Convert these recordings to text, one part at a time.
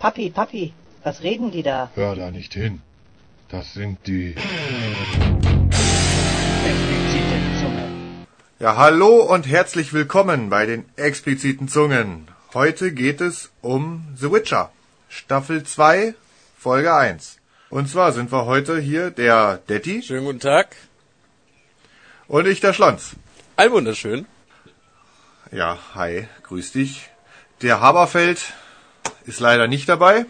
Papi, Papi, was reden die da? Hör da nicht hin. Das sind die. Explizite Zunge. Ja, hallo und herzlich willkommen bei den expliziten Zungen. Heute geht es um The Witcher, Staffel 2, Folge 1. Und zwar sind wir heute hier der Detti Schönen guten Tag. und ich der Schlons. Ein wunderschön. Ja, hi, grüß dich. Der Haberfeld ist leider nicht dabei,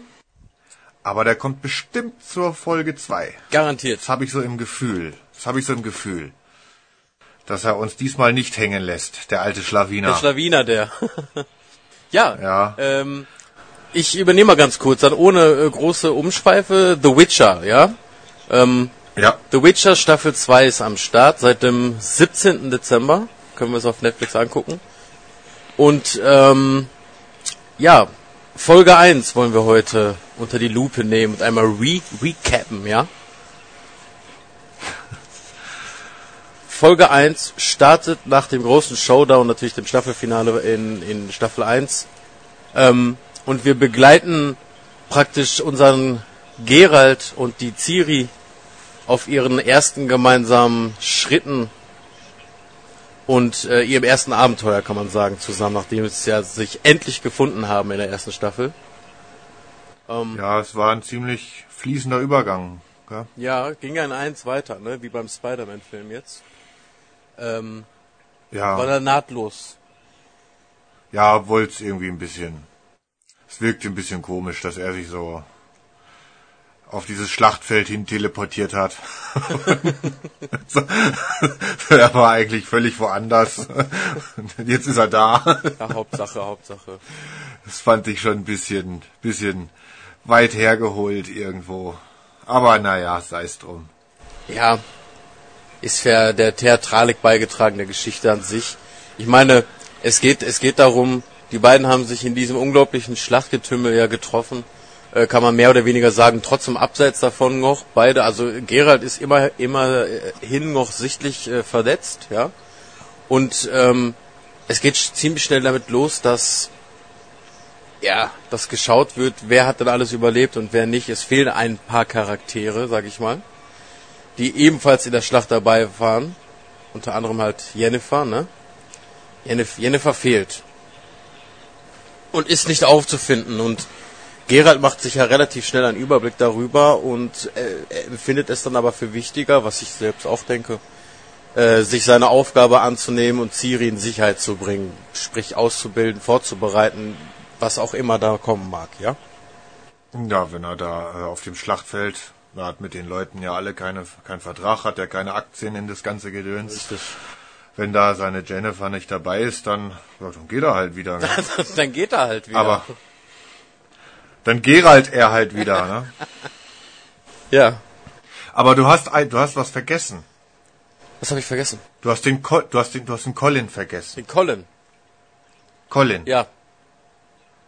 aber der kommt bestimmt zur Folge 2. Garantiert. Das habe ich so im Gefühl. Das habe ich so im Gefühl. Dass er uns diesmal nicht hängen lässt, der alte Schlawiner. Der Schlawiner, der. ja. Ja. Ähm, ich übernehme mal ganz kurz, dann ohne äh, große Umschweife. The Witcher, ja? Ähm, ja, The Witcher Staffel 2 ist am Start seit dem 17. Dezember. Können wir es auf Netflix angucken. Und ähm, ja, Folge 1 wollen wir heute unter die Lupe nehmen und einmal re recappen, ja? Folge 1 startet nach dem großen Showdown, natürlich dem Staffelfinale in, in Staffel 1. Ähm, und wir begleiten praktisch unseren Gerald und die Ciri auf ihren ersten gemeinsamen Schritten und äh, ihrem ersten Abenteuer, kann man sagen, zusammen, nachdem sie ja sich endlich gefunden haben in der ersten Staffel. Ähm, ja, es war ein ziemlich fließender Übergang. Ja? ja, ging ja in eins weiter, ne? wie beim Spider-Man-Film jetzt. Ähm, Ja, war da nahtlos. ja obwohl es irgendwie ein bisschen, es wirkte ein bisschen komisch, dass er sich so auf dieses Schlachtfeld hin teleportiert hat. Er war eigentlich völlig woanders. Jetzt ist er da. Ja, Hauptsache, Hauptsache. Das fand ich schon ein bisschen, bisschen weit hergeholt irgendwo. Aber naja, sei es drum. Ja, ist für der Theatralik beigetragen, der Geschichte an sich. Ich meine, es geht, es geht darum, die beiden haben sich in diesem unglaublichen Schlachtgetümmel ja getroffen, äh, kann man mehr oder weniger sagen, trotzdem abseits davon noch beide, also Gerald ist immer, immer äh, noch sichtlich äh, verletzt, ja. Und ähm, es geht ziemlich schnell damit los, dass ja, dass geschaut wird, wer hat denn alles überlebt und wer nicht. Es fehlen ein paar Charaktere, sag ich mal die ebenfalls in der Schlacht dabei waren. Unter anderem halt Jennifer, ne? Jennif Jennifer fehlt. Und ist nicht aufzufinden. Und Gerald macht sich ja relativ schnell einen Überblick darüber und äh, empfindet es dann aber für wichtiger, was ich selbst auch denke, äh, sich seine Aufgabe anzunehmen und Ciri in Sicherheit zu bringen. Sprich auszubilden, vorzubereiten, was auch immer da kommen mag, ja? Ja, wenn er da äh, auf dem Schlachtfeld, er hat mit den Leuten ja alle keine, keinen Vertrag, hat er keine Aktien in das ganze Gedöns. Richtig. Wenn da seine Jennifer nicht dabei ist, dann, ja, dann geht er halt wieder. Ne? dann geht er halt wieder. Aber dann Gerald er halt wieder. Ne? ja. Aber du hast du hast was vergessen. Was habe ich vergessen? Du hast den, Co du hast den, du hast den Colin vergessen. Den Colin. Colin. Ja.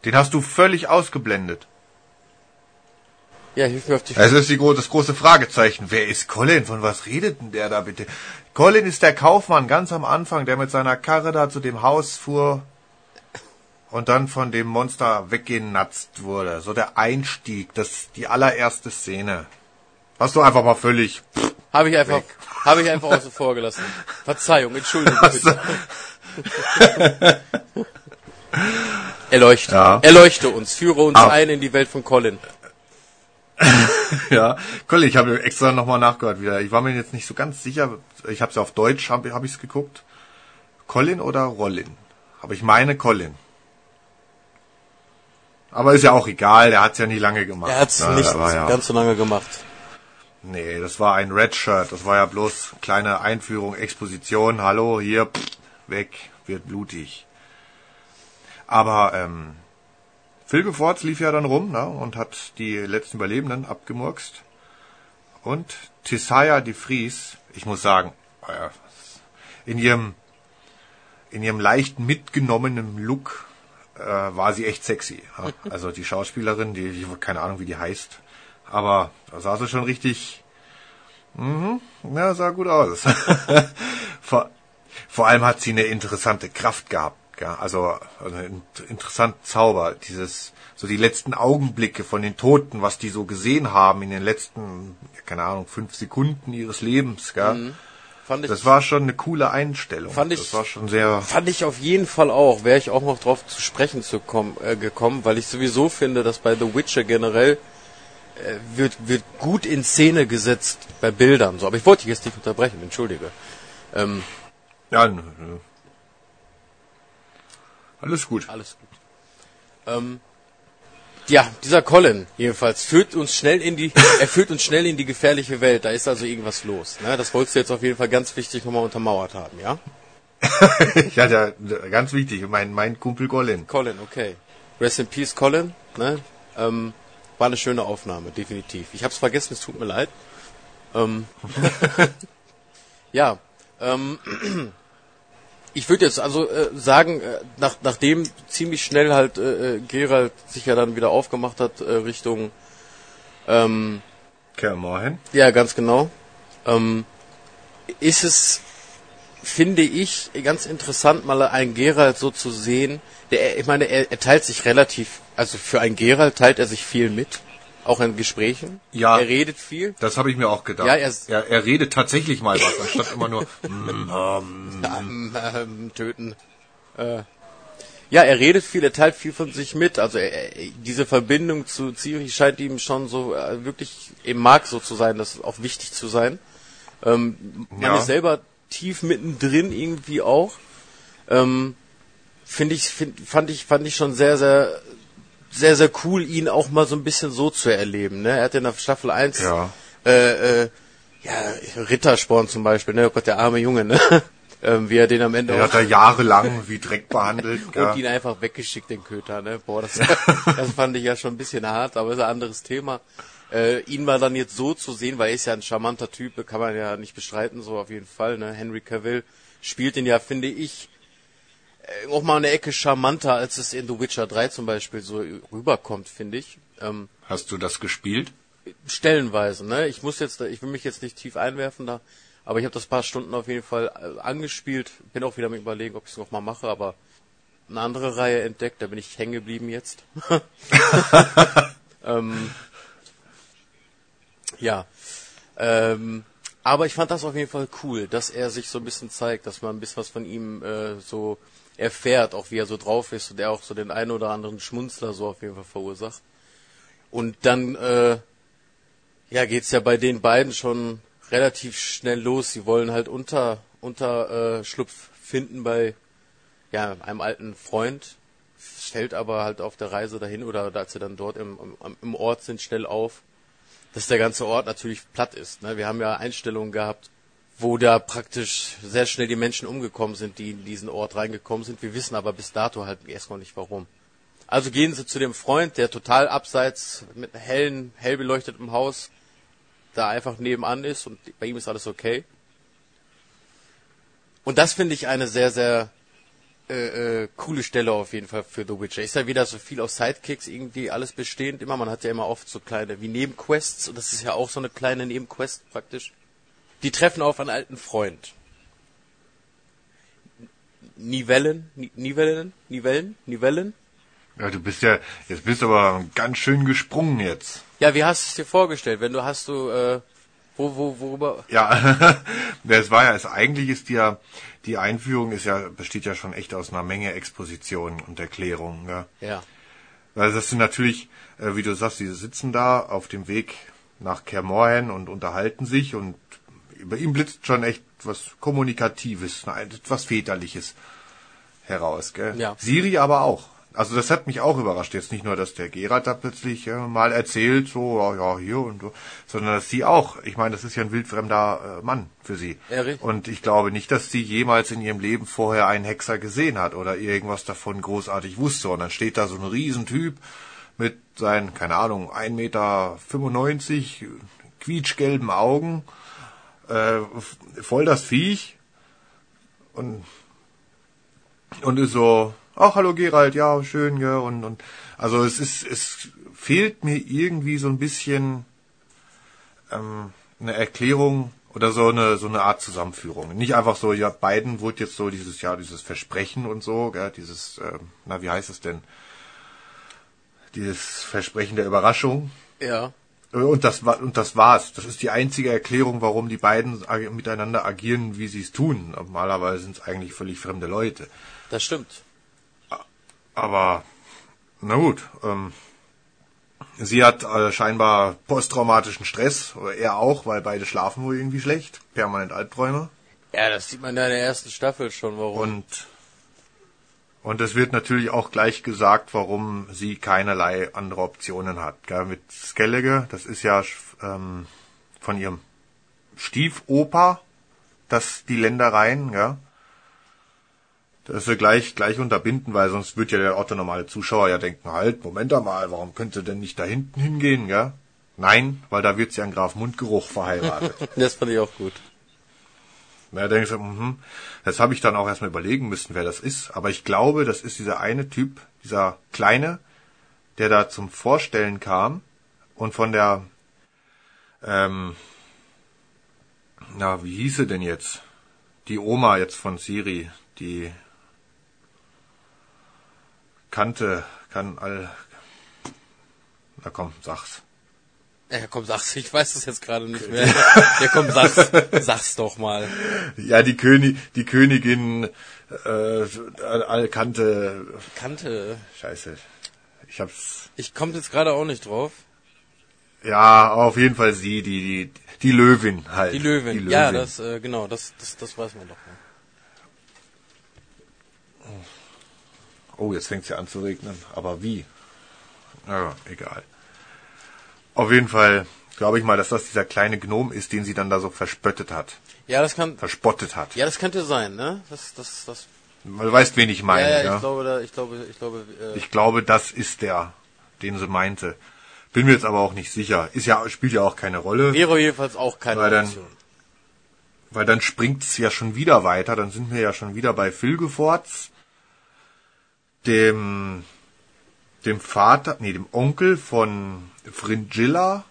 Den hast du völlig ausgeblendet. Ja, hilf mir auf die Es ist die, das große Fragezeichen. Wer ist Colin? Von was redet denn der da bitte? Colin ist der Kaufmann ganz am Anfang, der mit seiner Karre da zu dem Haus fuhr und dann von dem Monster weggenatzt wurde. So der Einstieg, das die allererste Szene. Hast du einfach mal völlig. Habe ich einfach, habe ich einfach außen vor gelassen. Verzeihung, Entschuldigung bitte. Erleuchte. Ja. Erleuchte uns, führe uns Ah. ein in die Welt von Colin. Ja, Colin, ich habe extra nochmal nachgehört wieder. Ich war mir jetzt nicht so ganz sicher. Ich habe es auf Deutsch, habe hab ich es geguckt. Colin oder Rollin? Aber ich meine Colin. Aber ist ja auch egal, der hat's ja nie lange gemacht. Er hat's Ja, nicht ja, ganz so lange gemacht. Nee, das war ein Red Shirt. Das war ja bloß kleine Einführung, Exposition. Hallo, hier, pff, weg, wird blutig. Aber ähm, Phil Gefortz lief ja dann rum ne, und hat die letzten Überlebenden abgemurkst. Und Tisaya de Vries, ich muss sagen, äh, in ihrem in ihrem leicht mitgenommenen Look äh, war sie echt sexy. Ja. Also die Schauspielerin, die, ich keine Ahnung, wie die heißt, aber da sah sie schon richtig, mhm, ja, sah gut aus. vor, vor allem hat sie eine interessante Kraft gehabt. Ja, also, also ein interessanter Zauber, dieses, so die letzten Augenblicke von den Toten, was die so gesehen haben in den letzten, keine Ahnung, fünf Sekunden ihres Lebens, gell? Mhm. Fand ich, Das war schon eine coole Einstellung. Fand ich- das war schon sehr, fand ich auf jeden Fall auch. Wäre ich auch noch drauf zu sprechen zu kommen, äh, gekommen, weil ich sowieso finde, dass bei The Witcher generell äh, wird, wird gut in Szene gesetzt bei Bildern. So, aber ich wollte dich jetzt nicht unterbrechen, entschuldige. Ähm, ja, n- n- alles gut. Alles gut. Ähm, ja, dieser Colin jedenfalls führt uns schnell in die, er führt uns schnell in die gefährliche Welt. Da ist also irgendwas los. Ne? Das wolltest du jetzt auf jeden Fall ganz wichtig nochmal untermauert haben, ja? Ja, der, ganz wichtig, mein, mein Kumpel Colin. Colin, okay. Rest in Peace, Colin. Ne? Ähm, war eine schöne Aufnahme, definitiv. Ich habe es vergessen, es tut mir leid. Ähm, ja, ähm, ich würde jetzt also äh, sagen, äh, nach, nachdem ziemlich schnell halt äh, äh, Gerald sich ja dann wieder aufgemacht hat äh, Richtung, ähm, Kermorhen. ja ganz genau, ähm, ist es, finde ich, ganz interessant, mal einen Gerald so zu sehen. Der, ich meine, er, er teilt sich relativ, also für einen Gerald teilt er sich viel mit, auch in Gesprächen. Ja. Er redet viel. Das habe ich mir auch gedacht. Ja, er- er, er redet tatsächlich mal was, anstatt immer nur mm, ähm, ähm, ähm, töten. Äh, ja, er redet viel, er teilt viel von sich mit. Also er, diese Verbindung zu Ciri scheint ihm schon so äh, wirklich im Mark so zu sein, das ist auch wichtig zu sein. Ähm, man Ja. ist selber tief mittendrin irgendwie auch. Ähm, Finde ich, find, fand ich, fand ich schon sehr, sehr, sehr, sehr cool, ihn auch mal so ein bisschen so zu erleben. Ne? Er hat in der Staffel 1 Ja. äh, äh, ja, Rittersporn zum Beispiel, ne? Oh Gott, der arme Junge, ne? ähm, wie er den am Ende er hat da jahrelang wie Dreck behandelt. und Ja. ihn einfach weggeschickt, den Köter, ne? Boah, das, das fand ich ja schon ein bisschen hart, aber ist ein anderes Thema. Äh, ihn mal dann jetzt so zu sehen, weil er ist ja ein charmanter Typ, kann man ja nicht bestreiten, so auf jeden Fall, ne? Henry Cavill spielt ihn ja, finde ich, auch mal eine Ecke charmanter, als es in The Witcher 3 zum Beispiel so rüberkommt, finde ich. Ähm, Hast du das gespielt? stellenweise, ne? Ich muss jetzt, ich will mich jetzt nicht tief einwerfen da, aber ich habe das paar Stunden auf jeden Fall äh, angespielt. Bin auch wieder mit überlegen, ob ich es noch mal mache, aber eine andere Reihe entdeckt, da bin ich hängen geblieben jetzt. ähm, ja. Ähm, aber ich fand das auf jeden Fall cool, dass er sich so ein bisschen zeigt, dass man ein bisschen was von ihm äh, so erfährt, auch wie er so drauf ist und er auch so den einen oder anderen Schmunzler so auf jeden Fall verursacht. Und dann äh, ja, geht's ja bei den beiden schon relativ schnell los. Sie wollen halt unter Unterschlupf äh, Schlupf finden bei ja, einem alten Freund, fällt aber halt auf der Reise dahin oder als sie dann dort im, im, im Ort sind, schnell auf, dass der ganze Ort natürlich platt ist. Ne? Wir haben ja Einstellungen gehabt, wo da praktisch sehr schnell die Menschen umgekommen sind, die in diesen Ort reingekommen sind. Wir wissen aber bis dato halt erstmal nicht warum. Also gehen sie zu dem Freund, der total abseits mit hellen, hell beleuchteten Haus da einfach nebenan ist und bei ihm ist alles okay. Und das finde ich eine sehr, sehr äh, äh, coole Stelle auf jeden Fall für The Witcher. Ist ja wieder so viel aus Sidekicks irgendwie alles bestehend immer. Man hat ja immer oft so kleine wie Nebenquests und das ist ja auch so eine kleine Nebenquest praktisch. Die treffen auf einen alten Freund. Nivellen, Ni- Nivellen, Nivellen, Nivellen. Ja, du bist ja, jetzt bist du aber ganz schön gesprungen jetzt. Ja, wie hast du es dir vorgestellt? Wenn du hast du, äh, wo, wo, worüber? Ja, das war ja, es, eigentlich ist die ja, die Einführung ist ja, besteht ja schon echt aus einer Menge Expositionen und Erklärungen. Ja. Ja. Weil das sind natürlich, äh, wie du sagst, die sitzen da auf dem Weg nach Kermorhen und unterhalten sich und über ihm blitzt schon echt was Kommunikatives, etwas Väterliches heraus. Gell? Ja. Siri aber auch. Also das hat mich auch überrascht. Jetzt nicht nur, dass der Gerard da plötzlich äh, mal erzählt, so, ja, ja, hier und so, sondern dass sie auch, ich meine, das ist ja ein wildfremder äh, Mann für sie. Ja. Und ich glaube nicht, dass sie jemals in ihrem Leben vorher einen Hexer gesehen hat oder irgendwas davon großartig wusste. Und dann steht da so ein Riesentyp mit seinen, keine Ahnung, 1,95 Meter, quietschgelben Augen, äh, voll das Viech und, und ist so, ach, hallo Gerald, ja, schön, ja, und, und, also es ist, es fehlt mir irgendwie so ein bisschen, ähm, eine Erklärung Oder so eine so eine Art Zusammenführung. Nicht einfach so, ja, beiden wurde jetzt so dieses ja dieses Versprechen und so, gell, dieses, äh, na wie heißt es denn? Dieses Versprechen der Überraschung. Ja. Und das war und das war's. Das ist die einzige Erklärung, warum die beiden miteinander agieren, wie sie es tun. Normalerweise sind es eigentlich völlig fremde Leute. Das stimmt. Aber na gut, ähm, sie hat äh, scheinbar posttraumatischen Stress, oder er auch, weil beide schlafen wohl irgendwie schlecht, permanent Albträume. Ja, das sieht man ja in der ersten Staffel schon, warum. Und und es wird natürlich auch gleich gesagt, warum sie keinerlei andere Optionen hat. Gell? Mit Skellige, das ist ja ähm, von ihrem Stiefoper, das die Ländereien, ja. Das wir gleich, gleich unterbinden, weil sonst wird ja der orthonormale Zuschauer ja denken, halt, Moment einmal, warum könnte denn nicht da hinten hingehen, gell? Nein, weil da wird sie an Graf Mundgeruch verheiratet. das fand ich auch gut. Na, denkst du, mhm. Das habe ich dann auch erstmal überlegen müssen, wer das ist. Aber ich glaube, das ist dieser eine Typ, dieser Kleine, der da zum Vorstellen kam und von der, ähm, na, wie hieße denn jetzt? Die Oma jetzt von Siri, die kannte, kann all, na komm, sag's. Ja, komm, sag's. Ich weiß es jetzt gerade nicht mehr. Ja, komm, sag's. Sag's doch mal. Ja, die König, die Königin, äh, Alkante, Kante. Scheiße. Ich hab's. Ich komme jetzt gerade auch nicht drauf. Ja, auf jeden Fall sie, die, die, die Löwin halt. Die Löwin. Ja, das, äh, genau, das, das, das weiß man doch. Ja. Oh, jetzt fängt's ja an zu regnen. Aber wie? Ja, egal. Auf jeden Fall glaube ich mal, dass das dieser kleine Gnom ist, den sie dann da so verspöttet hat. Ja, das kann. Verspottet hat. Ja, das könnte sein, ne? Das, das, das. Du weißt, wen ich meine, ja, ja, ja? ich glaube, da, ich glaube, ich glaube. Äh, Ich glaube, das ist der, den sie meinte. Bin mir jetzt aber auch nicht sicher. Ist ja, spielt ja auch keine Rolle. wäre jedenfalls auch keine Weil dann- Option. Weil dann springt's ja schon wieder weiter. Dann sind wir ja schon wieder bei Filgeforts, dem, dem Vater, nee, dem Onkel von Fringilla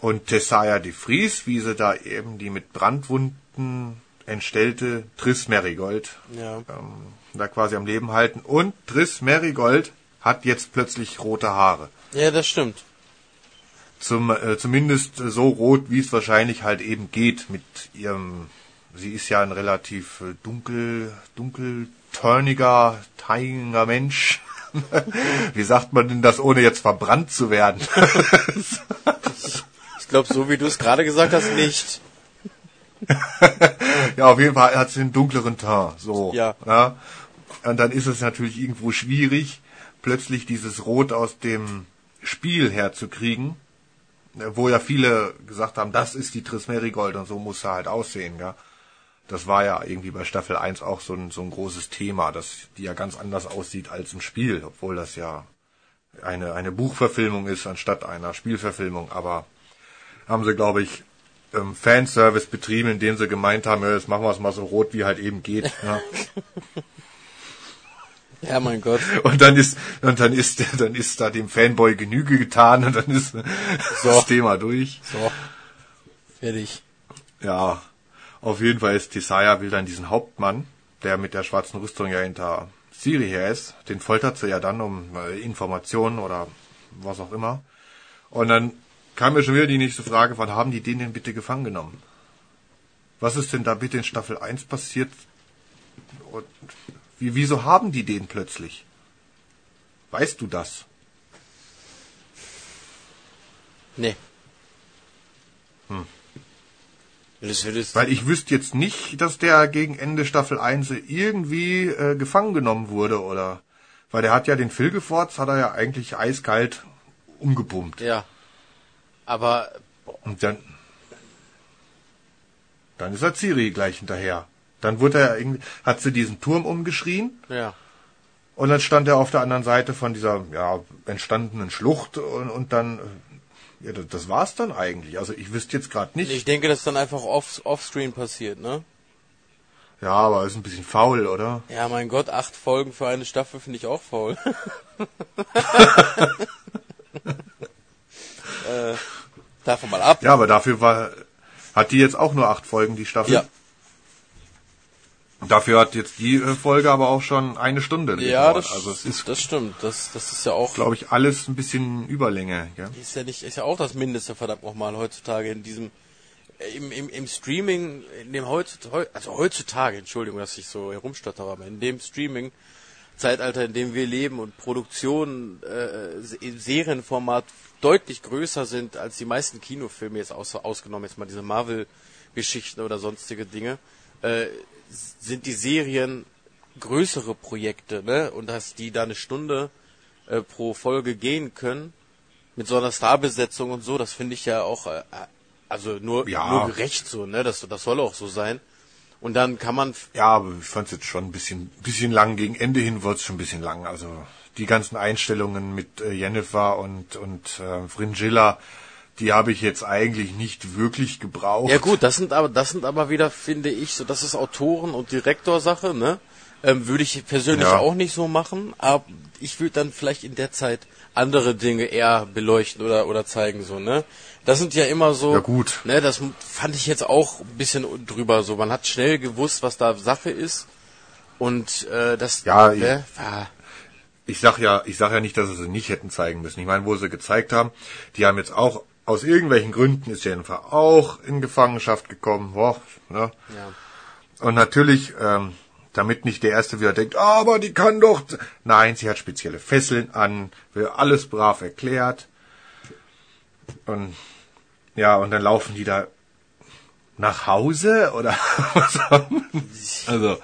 und Tessaya de Vries, wie sie da eben die mit Brandwunden entstellte Triss Merigold Ja. ähm, da quasi am Leben halten. Und Triss Merigold hat jetzt plötzlich rote Haare. Ja, das stimmt. Zum, äh, zumindest so rot, wie es wahrscheinlich halt eben geht mit ihrem. Sie ist ja ein relativ äh, dunkel, dunkelturniger, teigiger Mensch. wie sagt man denn das, ohne jetzt verbrannt zu werden? Ich glaube, so wie du es gerade gesagt hast, nicht. ja, auf jeden Fall hat sie einen dunkleren Teint. So. Ja. ja. Und dann ist es natürlich irgendwo schwierig, plötzlich dieses Rot aus dem Spiel herzukriegen, wo ja viele gesagt haben, das ist die Triss Merigold und so muss er halt aussehen, ja. Das war ja irgendwie bei Staffel 1 auch so ein, so ein großes Thema, dass die ja ganz anders aussieht als im Spiel, obwohl das ja eine, eine Buchverfilmung ist anstatt einer Spielverfilmung, aber haben sie, glaube ich, ähm, Fanservice betrieben, indem sie gemeint haben, ja, jetzt machen wir es mal so rot, wie halt eben geht. Ja. Ja, mein Gott. Und dann ist, und dann ist, dann ist da dem Fanboy Genüge getan und dann ist das Thema durch. So. Fertig. Ja, auf jeden Fall ist Tisaya will dann diesen Hauptmann, der mit der schwarzen Rüstung ja hinter Siri her ist, den foltert sie ja dann um äh, Informationen oder was auch immer. Und dann kam mir schon wieder die nächste Frage, wann haben die den denn bitte gefangen genommen? Was ist denn da bitte in Staffel 1 passiert? Und wie, wieso haben die den plötzlich? Weißt du das? Nee. Hm. Weil ich wüsste jetzt nicht, dass der gegen Ende Staffel 1 irgendwie äh, gefangen genommen wurde oder. Weil der hat ja den Filgeforts, hat er ja eigentlich eiskalt umgepumpt. ja. Aber Und dann. Dann ist er Ciri gleich hinterher. Dann wurde er irgendwie, hat sie diesen Turm umgeschrien ja. und dann stand er auf der anderen Seite von dieser ja, entstandenen Schlucht und, und dann. Ja, das, das war's dann eigentlich. Also ich wüsste jetzt gerade nicht. Ich denke, das ist dann einfach off, offscreen passiert, ne? Ja, aber ist ein bisschen faul, oder? Ja, mein Gott, acht Folgen für eine Staffel finde ich auch faul. äh, davon mal ab. Ja, aber dafür war, Hat die jetzt auch nur acht Folgen, die Staffel? Ja. Dafür hat jetzt die äh, Folge aber auch schon eine Stunde Ja, das, Also es ist, das stimmt. Das, das ist ja auch, glaube ich, alles ein bisschen Überlänge. Ja? ist ja nicht, ist ja auch das Mindeste, verdammt nochmal, heutzutage in diesem, äh, im, im, im Streaming, in dem heutzutage, also heutzutage, Entschuldigung, dass ich so herumstottere, aber in dem Streaming, Zeitalter, in dem wir leben und Produktionen äh, im Serienformat deutlich größer sind als die meisten Kinofilme, jetzt aus, ausgenommen jetzt mal diese Marvel-Geschichten oder sonstige Dinge, äh, sind die Serien größere Projekte, ne? Und dass die da eine Stunde äh, pro Folge gehen können, mit so einer Starbesetzung und so, das finde ich ja auch, äh, also nur, Ja. nur gerecht so, ne? Das, das soll auch so sein. Und dann kann man Ja, aber ich fand es jetzt schon ein bisschen, bisschen lang. Gegen Ende hin wurde es schon ein bisschen lang. Also die ganzen Einstellungen mit äh, Jennifer und, und äh, Fringilla, die habe ich jetzt eigentlich nicht wirklich gebraucht. Ja gut, das sind aber das sind aber wieder, finde ich, so das ist Autoren- und Direktorsache, ne? Ähm, würde ich persönlich Ja. auch nicht so machen, aber ich würde dann vielleicht in der Zeit andere Dinge eher beleuchten oder oder zeigen so, ne? Das sind ja immer so, Ja, gut. ne? Das fand ich jetzt auch ein bisschen drüber so. Man hat schnell gewusst, was da Sache ist und äh, das Ja, ne? Ah, Ich sag ja, ich sag ja nicht, dass sie sie nicht hätten zeigen müssen. Ich meine, wo sie gezeigt haben, die haben jetzt auch aus irgendwelchen Gründen ist Jennifer auch in Gefangenschaft gekommen. Boah, ne? ja. Und natürlich, ähm, damit nicht der Erste wieder denkt, aber die kann doch. Nein, sie hat spezielle Fesseln an, wird alles brav erklärt. Und ja, und dann laufen die da nach Hause oder was haben Also,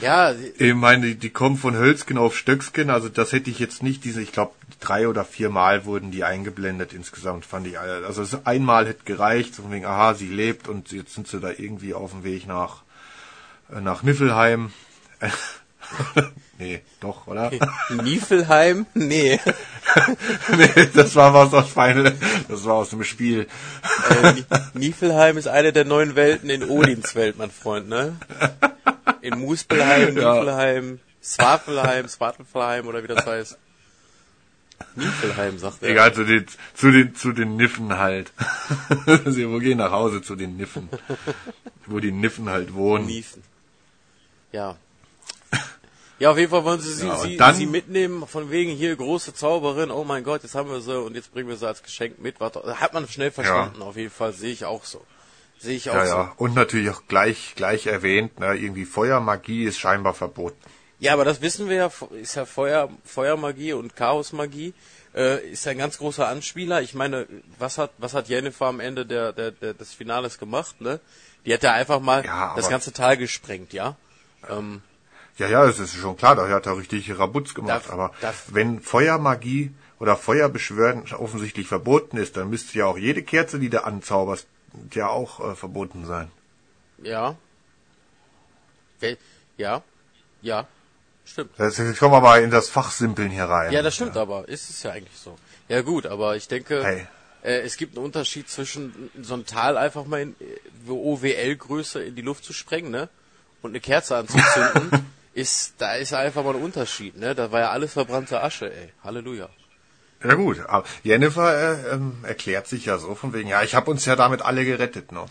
Ja, ich meine, die, die kommen von Hölzgen auf Stöcksken, also das hätte ich jetzt nicht diese, ich glaube, drei oder vier Mal wurden die eingeblendet insgesamt, fand ich. Also einmal hätte gereicht, so von wegen, aha, sie lebt und jetzt sind sie da irgendwie auf dem Weg nach, äh, nach Niffelheim. nee, doch, oder? Niefelheim? Nee. nee, das war was aus Final, das war aus dem Spiel. Äh, Ni- Niefelheim ist eine der neun Welten in Odins Welt, mein Freund, ne? In Muspelheim, Ja. Niefelheim, Swafelheim, Swafelheim oder wie das heißt. Niefelheim, sagt er. Egal, zu den, zu den, zu den Niffen halt. sie wo gehen nach Hause zu den Niffen. wo die Niffen halt wohnen. Niefen. Ja. Ja, auf jeden Fall wollen sie sie, Ja, sie, sie mitnehmen, von wegen hier große Zauberin, oh mein Gott, jetzt haben wir sie und jetzt bringen wir sie als Geschenk mit. Warte, hat man schnell verstanden, auf jeden Fall, sehe ich auch so. Sehe ich auch Ja, so. ja. Und natürlich auch gleich, gleich erwähnt, ne, irgendwie Feuermagie ist scheinbar verboten. Ja, aber das wissen wir ja, ist ja Feuer, Feuermagie und Chaosmagie, äh, ist ja ein ganz großer Anspieler. Ich meine, was hat, was hat Jennifer am Ende der, der, der, des Finales gemacht, ne? Die hat ja einfach mal Ja, das ganze Tal gesprengt, ja? Ähm, Ja, ja, es ist schon klar, da hat er richtig Rabutz gemacht. Darf- aber darf- wenn Feuermagie oder Feuerbeschwören offensichtlich verboten ist, dann müsste ja auch jede Kerze, die du anzauberst, ja auch äh, verboten sein. ja. Ja, ja, stimmt. Das, jetzt kommen wir mal in das Fachsimpeln hier rein. Ja, das stimmt aber. Ist es ja eigentlich so. Ja gut, aber ich denke, Hey. äh, es gibt einen Unterschied zwischen so ein Tal einfach mal in äh, OWL-Größe in die Luft zu sprengen, ne? Und eine Kerze anzuzünden, ist, da ist einfach mal ein Unterschied, ne? Da war ja alles verbrannte Asche, ey. Halleluja. Ja gut, aber Jennifer äh, ähm, erklärt sich ja so von wegen, ja, ich habe uns ja damit alle gerettet, ne?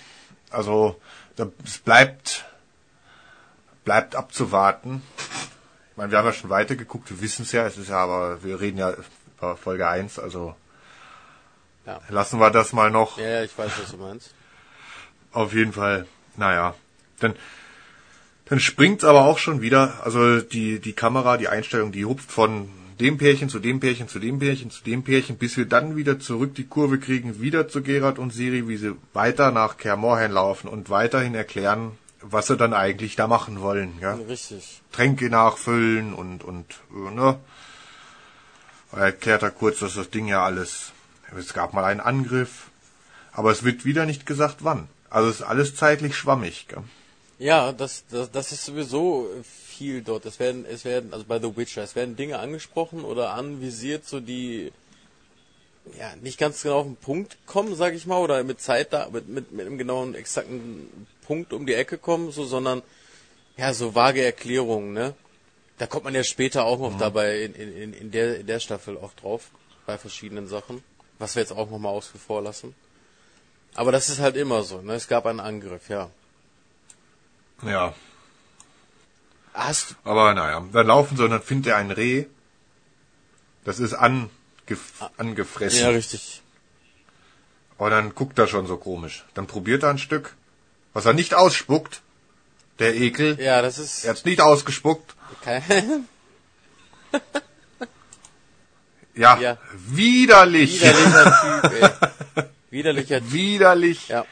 Also es bleibt bleibt abzuwarten. Ich meine, wir haben ja schon weitergeguckt, wir wissen es ja, es ist ja aber, wir reden ja über Folge 1, also Ja. lassen wir das mal noch. Ja, ja, ich weiß, was du meinst. Auf jeden Fall, naja. Dann, dann springt's aber auch schon wieder, also die, die Kamera, die Einstellung, die hupft von dem Pärchen zu dem Pärchen zu dem Pärchen zu dem Pärchen, bis wir dann wieder zurück die Kurve kriegen, wieder zu Gerard und Siri, wie sie weiter nach Kermorhen laufen und weiterhin erklären, was sie dann eigentlich da machen wollen. Ja? Richtig. Tränke nachfüllen und, und äh, ne? Er erklärt er kurz, dass das Ding ja alles. Es gab mal einen Angriff, aber es wird wieder nicht gesagt, wann. Also es ist alles zeitlich schwammig. Gell? Ja, das, das, das ist sowieso viel dort. Es werden, es werden, also bei The Witcher, es werden Dinge angesprochen oder anvisiert, so die ja nicht ganz genau auf den Punkt kommen, sag ich mal, oder mit Zeit da, mit, mit, mit einem genauen, exakten Punkt um die Ecke kommen, so, sondern ja, so vage Erklärungen, ne? Da kommt man ja später auch noch dabei in, in, in, der, in der Staffel auch drauf, bei verschiedenen Sachen, was wir jetzt auch nochmal außen vor lassen. Aber das ist halt immer so, ne? Es gab einen Angriff, ja. Ja. Hast Aber naja, dann laufen sie und dann findet er ein Reh. Das ist angef angefressen. ja richtig. Und dann guckt er schon so komisch. Dann probiert er ein Stück, was er nicht ausspuckt. Der Ekel. Ja, das ist Er hat's nicht ausgespuckt. kein Ja, Ja. widerlich. widerlicher Typ, ey. Widerlicher Typ. Widerlich. Ja.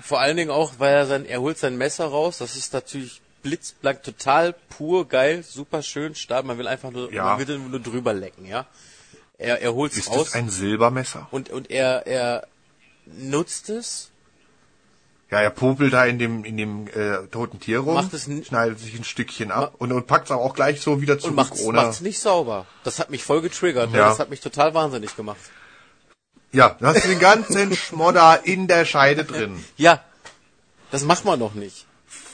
Vor allen Dingen auch, weil er sein, er holt sein Messer raus. Das ist natürlich blitzblank, total pur, geil, super schön, stark. Man will einfach nur, Ja. man will nur drüber lecken, ja. Er, er holt's Ist raus das ein Silbermesser? und, und er, er nutzt es, Ja, er popelt da in dem, in dem äh, toten Tier rum, Macht es schneidet sich ein Stückchen ab und, und packt es auch gleich so wieder und zurück, macht's, ohne. macht's nicht sauber. Das hat mich voll getriggert, ne? Ja. das hat mich total wahnsinnig gemacht. Ja, du hast den ganzen Schmodder in der Scheide drin. Ja, das macht man doch nicht.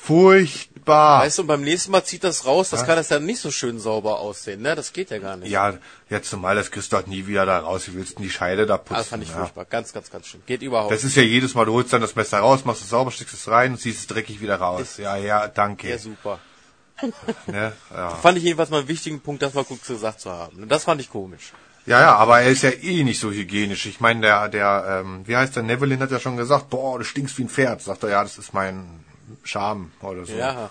Furchtbar. Weißt du, und beim nächsten Mal zieht das raus, das kann das dann nicht so schön sauber aussehen, ne? Das geht ja gar nicht. Ja, jetzt zumal, das kriegst du halt nie wieder da raus. Wie willst du denn die Scheide da putzen? Ah, das fand ich ja. furchtbar. Ganz, ganz, ganz schön. Geht überhaupt Das ist ja jedes Mal, du holst dann das Messer raus, machst es sauber, steckst es rein und ziehst es dreckig wieder raus. Ist- Ja, ja, danke. Ja, super. Ne? Ja. Fand ich jedenfalls mal einen wichtigen Punkt, das mal kurz gesagt zu haben. Das fand ich komisch. ja, ja, aber er ist ja eh nicht so hygienisch. Ich meine, der, der, ähm, wie heißt der, Nevelin hat ja schon gesagt, boah, du stinkst wie ein Pferd. Sagt er, ja, das ist mein Charme oder so. Ja.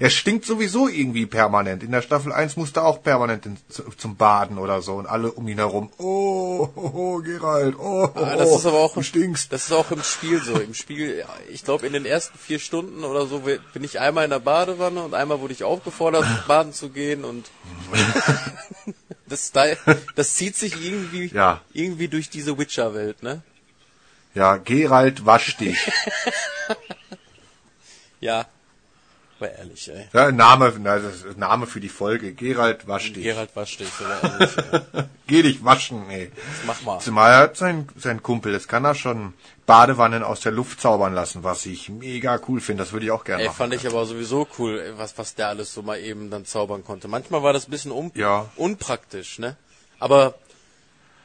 Er stinkt sowieso irgendwie permanent. In der Staffel 1 musste er auch permanent in, zu, zum Baden oder so und alle um ihn herum. Oh, oh, oh Gerald, oh, Ah, das ist aber auch, du stinkst. das ist auch im Spiel so. Im Spiel, ich glaube, in den ersten vier Stunden oder so bin ich einmal in der Badewanne und einmal wurde ich aufgefordert, baden zu gehen und das, da- das zieht sich irgendwie, Ja. irgendwie durch diese Witcher-Welt, ne? Ja, Gerald, wasch dich. Ja. War ehrlich, ey. Ja, Name, na, das ist Name für die Folge. Gerald, wasch dich. Gerald wasch dich, ehrlich, ey. Geh dich waschen, ey. Mach mal. Zumal hat sein, sein Kumpel, das kann er schon Badewannen aus der Luft zaubern lassen, was ich mega cool finde. Das würde ich auch gerne Ey, machen. fand ich aber sowieso cool, was, was der alles so mal eben dann zaubern konnte. Manchmal war das ein bisschen un Ja. unpraktisch, ne? Aber,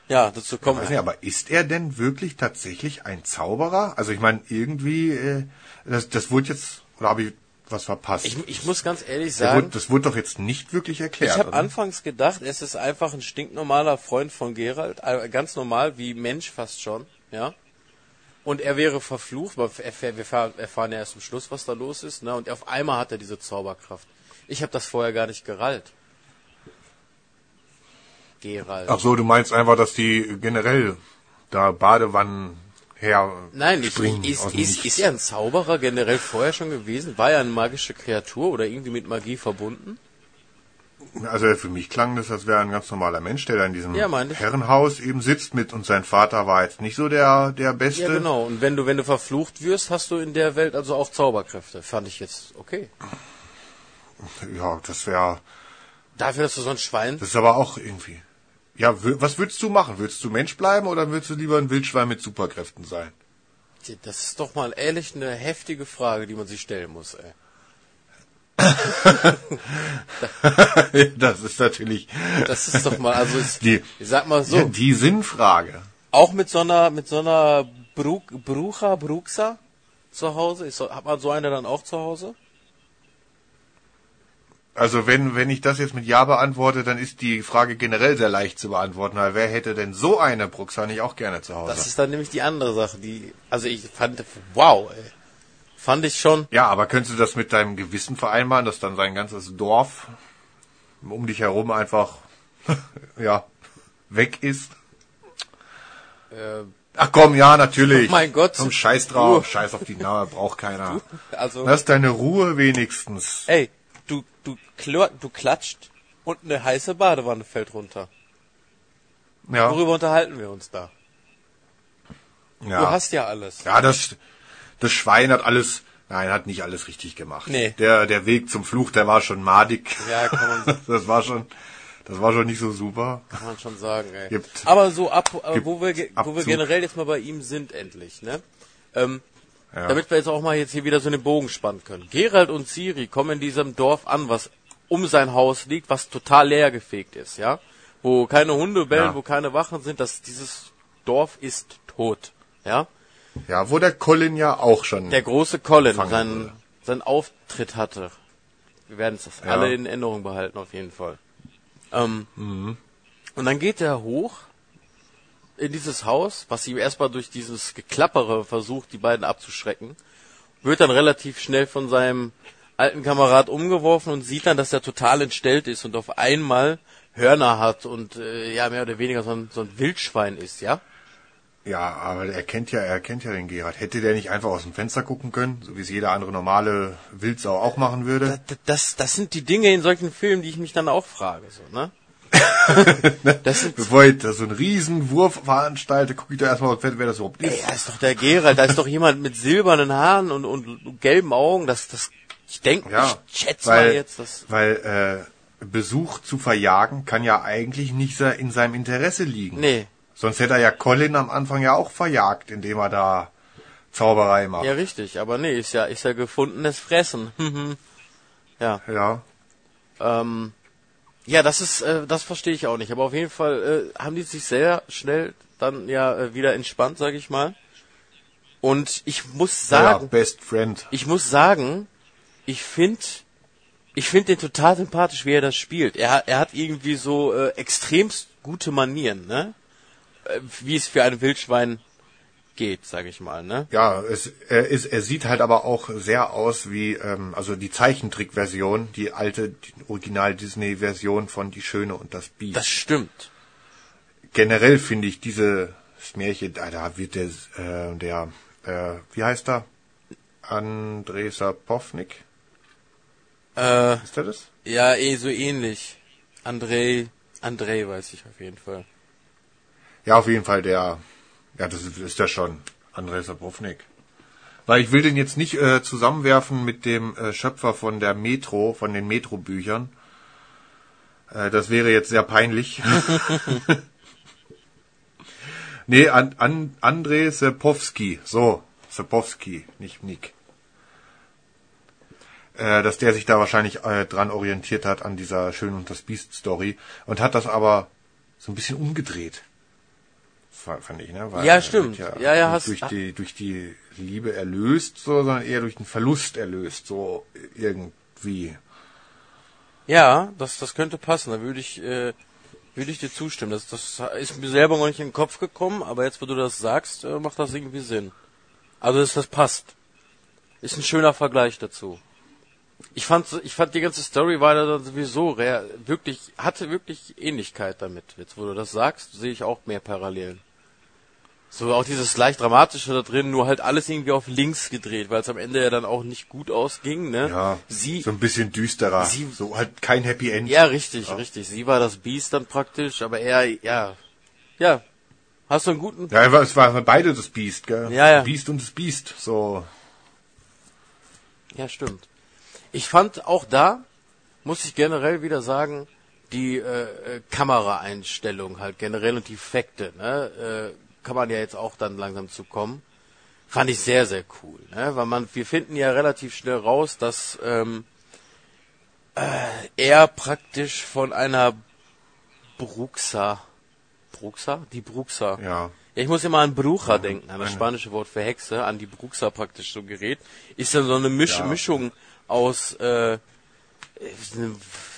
ja, dazu kommen Weiß nicht, aber ist er denn wirklich tatsächlich ein Zauberer? Also ich meine, irgendwie, äh, das, das wurde jetzt, oder habe ich was verpasst? Ich, ich muss ganz ehrlich Der wurde, sagen, das wurde doch jetzt nicht wirklich erklärt. ich habe anfangs gedacht, es ist einfach ein stinknormaler Freund von Gerald, äh, ganz normal, wie Mensch fast schon, ja. Und er wäre verflucht, aber wir fahr- erfahren ja erst zum Schluss, was da los ist, ne? Und auf einmal hat er diese Zauberkraft. Ich habe das vorher gar nicht gerallt. Gerald. Ach so, du meinst einfach, dass die generell da Badewannen her Nein, ich, ist, ist, ist er ein Zauberer generell vorher schon gewesen? War er eine magische Kreatur oder irgendwie mit Magie verbunden? Also für mich klang das, als wäre ein ganz normaler Mensch, der da in diesem Ja. Herrenhaus eben sitzt mit und sein Vater war jetzt nicht so der der Beste. Ja, genau. Und wenn du, wenn du verflucht wirst, hast du in der Welt also auch Zauberkräfte. Fand ich jetzt okay. Ja, das wäre, Dafür, dass du so ein Schwein. das ist aber auch irgendwie. Ja, was würdest du machen? Würdest du Mensch bleiben oder würdest du lieber ein Wildschwein mit Superkräften sein? Das ist doch mal ehrlich eine heftige Frage, die man sich stellen muss, ey. das ist natürlich Das ist doch mal, also ist, die, ich sag mal so, die Sinnfrage. auch mit so einer, mit so einer Bruk, Brucha, Bruxa zu Hause, ist, hat man so eine dann auch zu Hause? Also wenn, wenn ich das jetzt mit Ja beantworte, dann ist die Frage generell sehr leicht zu beantworten, weil wer hätte denn so eine Bruxa nicht auch gerne zu Hause? Das ist dann nämlich die andere Sache, die, also ich fand, wow, ey. Fand ich schon, ja, aber könntest du das mit deinem Gewissen vereinbaren, dass dann sein ganzes Dorf um dich herum einfach, ja, weg ist? äh, Ach komm, ja, natürlich. Oh mein Gott. Komm, scheiß drauf, Du. scheiß auf die Nahe, braucht keiner. also, Lass deine Ruhe wenigstens. ey, du, du, klatscht und eine heiße Badewanne fällt runter. Ja, Worüber unterhalten wir uns da? ja. Du hast ja alles. Ja, das, das Schwein hat alles, nein, hat nicht alles richtig gemacht. Nee. Der, der Weg zum Fluch, der war schon madig. Ja, kann man, Das war schon, das war schon nicht so super. kann man schon sagen, ey. Gibt- Aber so ab, äh, wo wir, wo wir generell jetzt mal bei ihm sind endlich, ne? Ähm, Ja. Damit wir jetzt auch mal jetzt hier wieder so einen Bogen spannen können. Gerald und Siri kommen in diesem Dorf an, was um sein Haus liegt, was total leergefegt ist, ja? Wo keine Hunde bellen, Ja. wo keine Wachen sind, das, dieses Dorf ist tot. Ja, Ja, wo der Colin ja auch schon. der große Colin seinen, seinen Auftritt hatte. Wir werden es Ja. alle in Erinnerung behalten, auf jeden Fall. Ähm, Und dann geht er hoch in dieses Haus, was ihm erstmal durch dieses Geklappere versucht, die beiden abzuschrecken, wird dann relativ schnell von seinem alten Kamerad umgeworfen und sieht dann, dass er total entstellt ist und auf einmal Hörner hat und äh, ja mehr oder weniger so ein, so ein Wildschwein ist, ja? ja, aber er kennt ja, er kennt ja den Gerard. Hätte der nicht einfach aus dem Fenster gucken können, so wie es jeder andere normale Wildsau auch machen würde? Das, das, das sind die Dinge in solchen Filmen, die ich mich dann auch frage, so, ne? Das Bevor ich da so einen riesen Wurf veranstalte, gucke ich da erstmal, wer das überhaupt ey, ist. da ist doch der Gerald, da ist doch jemand mit silbernen Haaren und, und gelben Augen, das, das, ich denke, Ja, ich schätze weil, mal jetzt, das, weil äh, Besuch zu verjagen kann ja eigentlich nicht in seinem Interesse liegen. nee, Sonst hätte er ja Colin am Anfang ja auch verjagt, indem er da Zauberei macht. ja richtig, aber nee, ist ja, ist ja gefundenes Fressen. Ja, Ja. ähm, ja, das ist, äh, das verstehe ich auch nicht, aber auf jeden Fall äh, haben die sich sehr schnell dann ja äh, wieder entspannt, sag ich mal. Und ich muss ja, sagen, Best Friend. ich muss sagen, ich finde ich finde den total sympathisch, wie er das spielt. Er, hat- er hat irgendwie so äh, extremst gute Manieren, ne? Äh, Wie es für ein Wildschwein geht, sage ich mal, ne? Ja, es, er, ist, er sieht halt aber auch sehr aus wie, ähm, also die Zeichentrickversion, die alte, die Original-Disney-Version von Die Schöne und das Biest. Das stimmt. Generell finde ich dieses Märchen, da, da wird der, äh, der, äh, wie heißt er? Andrei Sapownik, Äh, ist er das? ja, eh so ähnlich. Andrei, Andrei weiß ich auf jeden Fall. Ja, auf jeden Fall der, ja, das ist, ist der schon, Andrei Sapownik. Weil ich will den jetzt nicht äh, zusammenwerfen mit dem äh, Schöpfer von der Metro, von den Metro-Büchern. Äh, das wäre jetzt sehr peinlich. nee, an, an, Andrei Sapowski, so, Sapowski, nicht Nick. Äh, dass der sich da wahrscheinlich äh, dran orientiert hat an dieser Schön und das Biest Story und hat das aber so ein bisschen umgedreht. Fand ich, ne? Weil Ja, stimmt. Ja, ja, nicht hast- durch die durch die Liebe erlöst, so, sondern eher durch den Verlust erlöst, so irgendwie. Ja, das, das könnte passen. Da würde ich, äh, würde ich dir zustimmen. Das, das ist mir selber noch nicht in den Kopf gekommen, aber jetzt, wo du das sagst, äh, macht das irgendwie Sinn. Also das, das passt. Ist ein schöner Vergleich dazu. Ich fand, ich fand die ganze Story war da sowieso wirklich, hatte wirklich Ähnlichkeit damit. Jetzt, wo du das sagst, sehe ich auch mehr Parallelen. So auch dieses leicht dramatische da drin, nur halt alles irgendwie auf links gedreht, weil es am Ende ja dann auch nicht gut ausging, ne? Ja, Sie, so ein bisschen düsterer. Sie- so halt kein Happy End. ja, richtig, richtig. Sie war das Biest dann praktisch, aber er, ja, ja. Hast du einen guten? Ja, es war beide das Biest, gell? Ja, ja. Biest und das Biest, so. Ja, stimmt. Ich fand auch da, muss ich generell wieder sagen, die äh, äh, Kameraeinstellung halt generell und die Effekte, ne, äh, kann man ja jetzt auch dann langsam zu kommen. Fand ich sehr, sehr cool, ne? Weil man, wir finden ja relativ schnell raus, dass ähm, äh, er praktisch von einer Bruxa, Bruxa? Die Bruxa. Ja. Ja, ich muss immer an Brucha denken, an das spanische Wort für Hexe, an die Bruxa praktisch so gerät. Ist dann so eine Misch Ja. Mischung aus, äh,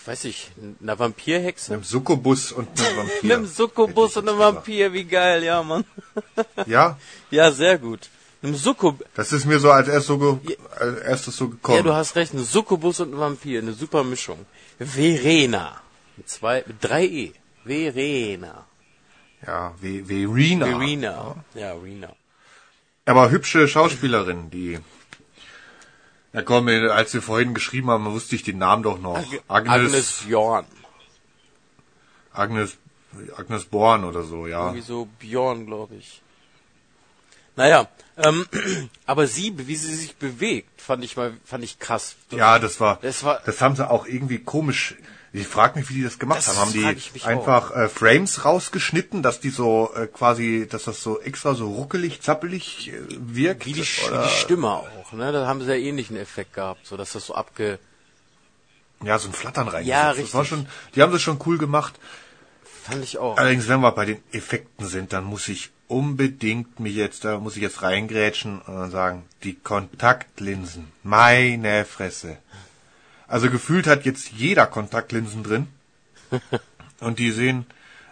weiß ich, einer Vampirhexe? Einem Succubus und einem Vampir. Einem Succubus und einem Vampir, wie geil, ja, Mann. Ja, Ja, sehr gut. Einem Succub, das ist mir so als, erst so ge als erstes so gekommen. ja, du hast recht, ein Succubus und ein Vampir, eine super Mischung. Verena. Mit zwei, mit drei E. Verena. ja, wie, wie Rena. Verena. Ja, Rena. Aber hübsche Schauspielerin, die. Ja komm, als wir vorhin geschrieben haben, wusste ich den Namen doch noch. Agnes, Agnes Bjorn. Agnes, Agnes Born oder so, ja. Irgendwie so Bjorn, glaube ich. Naja, ähm, aber sie, wie sie sich bewegt, fand ich mal, fand ich krass. Ja, das war, Das war- das haben sie auch irgendwie komisch. Ich frage mich, wie die das gemacht Das haben. Haben die einfach äh, Frames rausgeschnitten, dass die so äh, quasi, dass das so extra so ruckelig, zappelig äh, wirkt? Wie die, oder, die Stimme auch, ne? Da haben sie ja ähnlichen Effekt gehabt, so dass das so abge... Ja, so ein Flattern rein. Ja, Das war richtig. schon, die haben das schon cool gemacht. Fand ich auch. Allerdings, wenn wir bei den Effekten sind, dann muss ich unbedingt mich jetzt, da muss ich jetzt reingrätschen und sagen, die Kontaktlinsen, meine Fresse. Also gefühlt hat jetzt jeder Kontaktlinsen drin. und die sehen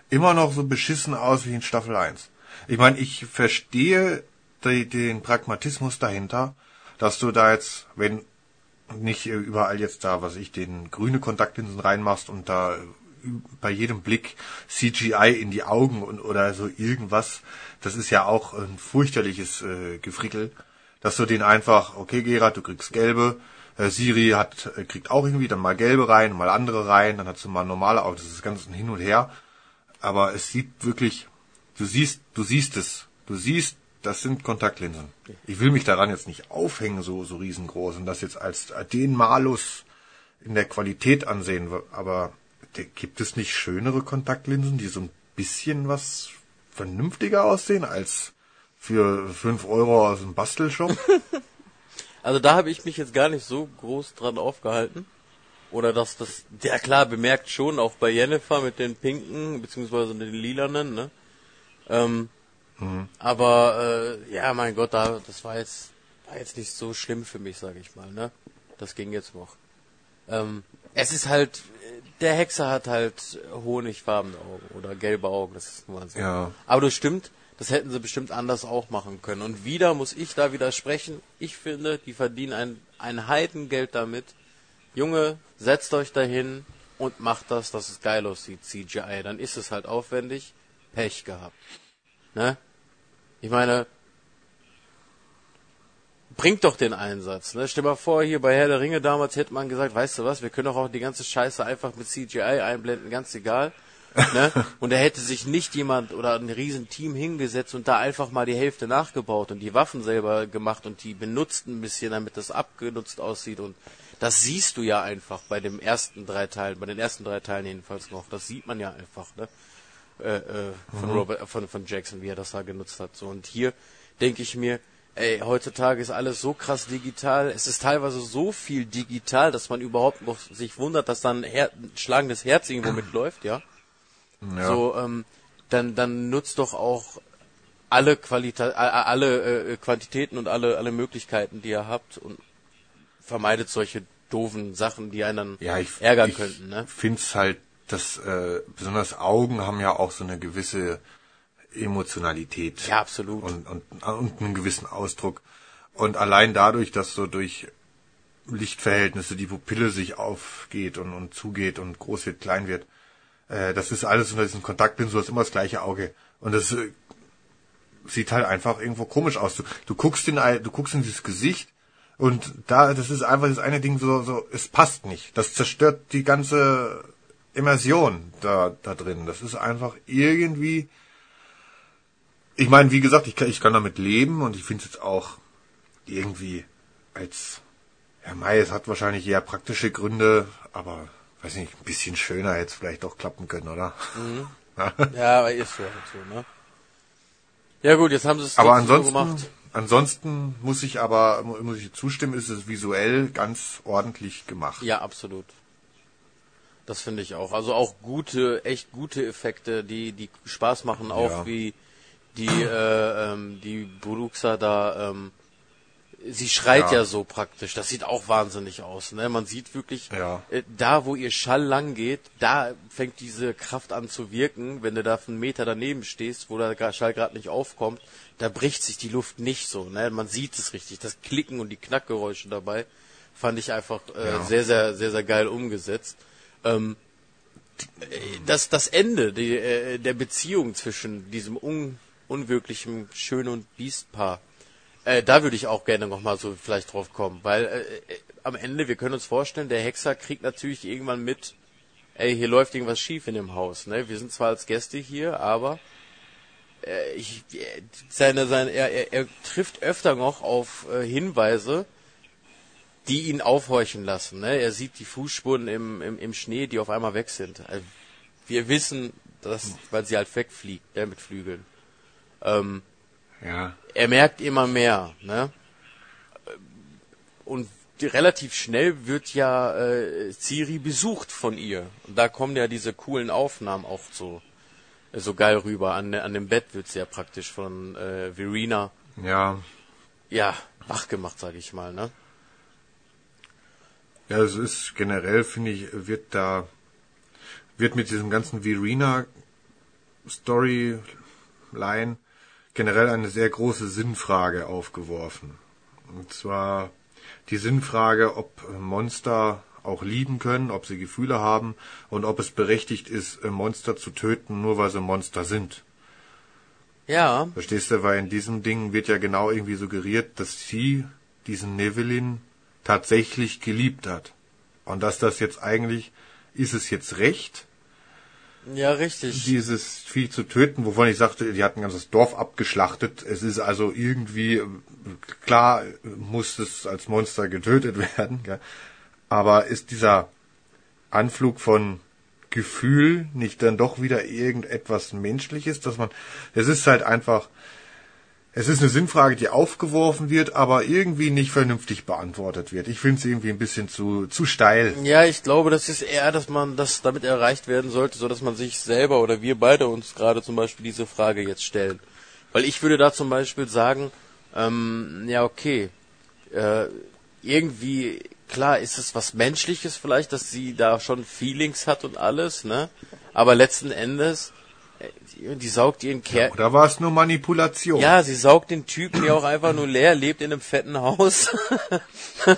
immer noch so beschissen aus wie in Staffel 1. Ich meine, ich verstehe die, den Pragmatismus dahinter, dass du da jetzt, wenn nicht überall jetzt da, was ich, den grüne Kontaktlinsen reinmachst und da bei jedem Blick CGI in die Augen und oder so irgendwas, das ist ja auch ein fürchterliches äh, Gefrickel, dass du den einfach, okay Gerard, du kriegst gelbe, Siri hat äh, kriegt auch irgendwie dann mal gelbe rein, mal andere rein, dann hast du mal normale Augen, das ist ganz ein hin und her, aber es sieht wirklich, du siehst, du siehst es, du siehst, das sind Kontaktlinsen. Ich will mich daran jetzt nicht aufhängen, so so riesengroß und das jetzt als den Malus in der Qualität ansehen, aber gibt es nicht schönere Kontaktlinsen, die so ein bisschen was vernünftiger aussehen als für fünf Euro aus dem Bastelshop? Also da habe ich mich jetzt gar nicht so groß dran aufgehalten. Oder dass das, ja klar, bemerkt schon, auch bei Jennifer mit den pinken, beziehungsweise den lilanen, ne? Ähm, mhm. Aber äh, ja, mein Gott, da, das war jetzt, war jetzt nicht so schlimm für mich, sage ich mal, ne? Das ging jetzt noch. Ähm, es ist halt, der Hexer hat halt honigfarbene Augen oder gelbe Augen, das ist nur so. Ja. Aber das stimmt, das hätten sie bestimmt anders auch machen können. Und wieder muss ich da widersprechen. Ich finde, die verdienen ein, ein Heidengeld damit. Junge, setzt euch dahin und macht das, dass es geil aussieht, CGI. Dann ist es halt aufwendig. Pech gehabt. Ne? Ich meine, bringt doch den Einsatz. Ne? Stell mal vor, hier bei Herr der Ringe damals hätte man gesagt, weißt du was, wir können doch auch die ganze Scheiße einfach mit CGI einblenden, ganz egal. Ne? Und da hätte sich nicht jemand oder ein riesen Team hingesetzt und da einfach mal die Hälfte nachgebaut und die Waffen selber gemacht und die benutzt ein bisschen, damit das abgenutzt aussieht und das siehst du ja einfach bei den ersten drei Teilen, bei den ersten drei Teilen jedenfalls noch. Das sieht man ja einfach, ne? Äh, äh, von mhm. Robert, von, von Jackson, wie er das da genutzt hat. So und hier denke ich mir, ey, heutzutage ist alles so krass digital. Es ist teilweise so viel digital, dass man überhaupt noch sich wundert, dass dann Her ein schlagendes Herz irgendwo mitläuft, ja. Ja. So, ähm, dann, dann nutzt doch auch alle Qualita alle äh, Quantitäten und alle, alle Möglichkeiten, die ihr habt und vermeidet solche doofen Sachen, die einen dann ja, ich, ärgern ich könnten, ne? Find's halt, dass äh, besonders Augen haben ja auch so eine gewisse Emotionalität. Ja, absolut. Und, und, und einen gewissen Ausdruck. Und allein dadurch, dass so durch Lichtverhältnisse die Pupille sich aufgeht und, und zugeht und groß wird, klein wird, äh, das ist alles unter diesen Kontaktlinsen, du hast immer das gleiche Auge. Und das äh, sieht halt einfach irgendwo komisch aus. Du, du guckst in, du guckst in dieses Gesicht und da, das ist einfach das eine Ding so, so, es passt nicht. Das zerstört die ganze Immersion da, da drin. Das ist einfach irgendwie, ich meine, wie gesagt, ich kann, ich kann damit leben und ich finde es jetzt auch irgendwie als, ja, Mai, es hat wahrscheinlich eher praktische Gründe, aber, weiß nicht, ein bisschen schöner es vielleicht auch klappen können, oder? Mhm. ja, aber ist so, halt so, ne? Ja gut, jetzt haben sie es aber ansonsten, so gemacht. Ansonsten muss ich aber, muss ich zustimmen, ist es visuell ganz ordentlich gemacht. Ja, absolut. Das finde ich auch. Also auch gute, echt gute Effekte, die, die Spaß machen, auch ja. wie die, äh, ähm, die Buruxa da, ähm, sie schreit ja. ja. so praktisch. Das sieht auch wahnsinnig aus. Ne? Man sieht wirklich, ja. äh, da wo ihr Schall lang geht, da fängt diese Kraft an zu wirken. Wenn du da einen Meter daneben stehst, wo der Schall gerade nicht aufkommt, da bricht sich die Luft nicht so. Ne? Man sieht es richtig. Das Klicken und die Knackgeräusche dabei fand ich einfach äh, ja. sehr, sehr, sehr, sehr geil umgesetzt. Ähm, das, das Ende die, äh, der Beziehung zwischen diesem un unwirklichem Schön- und Biestpaar. Äh, da würde ich auch gerne nochmal so vielleicht drauf kommen, weil äh, äh, am Ende, wir können uns vorstellen, der Hexer kriegt natürlich irgendwann mit, ey, hier läuft irgendwas schief in dem Haus. Ne? Wir sind zwar als Gäste hier, aber äh, ich, äh, seine, seine, er, er, er trifft öfter noch auf äh, Hinweise, die ihn aufhorchen lassen. Ne? Er sieht die Fußspuren im, im, im Schnee, die auf einmal weg sind. Also wir wissen, dass, weil sie halt wegfliegt, ne, mit Flügeln. Ähm, ja. Er merkt immer mehr, ne? Und relativ schnell wird ja äh, Ciri besucht von ihr. Und da kommen ja diese coolen Aufnahmen auch so. äh, so geil rüber. An, an dem Bett wird sie ja praktisch von äh, Verena, Ja, ja, wach gemacht, sag ich mal, ne? Ja, es ist generell, finde ich, wird da, wird mit diesem ganzen Verena-Storyline generell eine sehr große Sinnfrage aufgeworfen. Und zwar die Sinnfrage, ob Monster auch lieben können, ob sie Gefühle haben und ob es berechtigt ist, Monster zu töten, nur weil sie Monster sind. Ja, Verstehst du, weil in diesem Ding wird ja genau irgendwie suggeriert, dass sie diesen Nevelin tatsächlich geliebt hat. Und dass das jetzt eigentlich, ist es jetzt recht, ja, richtig. dieses Vieh zu töten, wovon ich sagte, die hatten ein ganzes Dorf abgeschlachtet. Es ist also irgendwie, klar muss es als Monster getötet werden, gell? aber ist dieser Anflug von Gefühl nicht dann doch wieder irgendetwas Menschliches, dass man, es ist halt einfach, es ist eine Sinnfrage, die aufgeworfen wird, aber irgendwie nicht vernünftig beantwortet wird. Ich finde es irgendwie ein bisschen zu, zu steil. Ja, ich glaube, das ist eher, dass man das damit erreicht werden sollte, so dass man sich selber oder wir beide uns gerade zum Beispiel diese Frage jetzt stellen. Weil ich würde da zum Beispiel sagen, ähm, ja okay, äh, irgendwie klar ist es was Menschliches vielleicht, dass sie da schon Feelings hat und alles, ne? Aber letzten Endes, die, die saugt ihren Kerl. Oder war es nur Manipulation? Ja, sie saugt den Typen ja auch einfach nur leer, lebt in einem fetten Haus.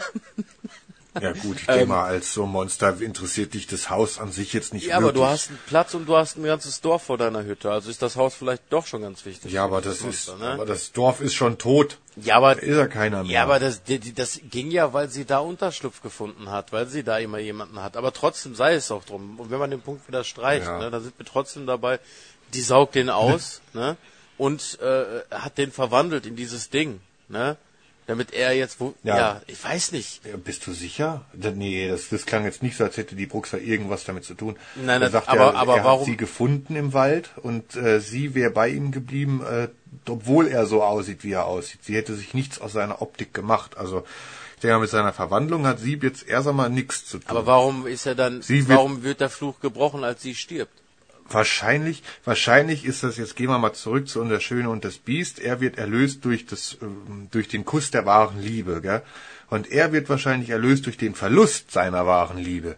Ja gut, ich Ähm, denke mal, als so Monster interessiert dich das Haus an sich jetzt nicht Ja, aber wirklich. du hast einen Platz und du hast ein ganzes Dorf vor deiner Hütte. Also ist das Haus vielleicht doch schon ganz wichtig. ja, aber das ist, Monster, ne? aber das Dorf ist schon tot. ja, aber Da ist ja keiner mehr. ja, aber das, das ging ja, weil sie da Unterschlupf gefunden hat, weil sie da immer jemanden hat. Aber trotzdem sei es auch drum. Und wenn man den Punkt wieder streicht, Ja. ne, dann sind wir trotzdem dabei. Die saugt den aus, ne, und äh, hat den verwandelt in dieses Ding, ne, damit er jetzt wo, ja, Ja. ich weiß nicht. Ja, Bist du sicher? Nee, das, das klang jetzt nicht so, als hätte die Bruxer irgendwas damit zu tun. Nein, er sagt aber- ja, aber er warum- hat sie gefunden im Wald und äh, sie wäre bei ihm geblieben, äh, obwohl er so aussieht, wie er aussieht. Sie hätte sich nichts aus seiner Optik gemacht. Also ich denke mal, mit seiner Verwandlung hat sie jetzt erst einmal nichts zu tun. Aber warum ist er dann, Sie wird- warum wird der Fluch gebrochen, als sie stirbt? Wahrscheinlich, wahrscheinlich ist das, jetzt gehen wir mal zurück zu unser Schöne und das Biest, er wird erlöst durch das, ähm, durch den Kuss der wahren Liebe, gell? Und er wird wahrscheinlich erlöst durch den Verlust seiner wahren Liebe.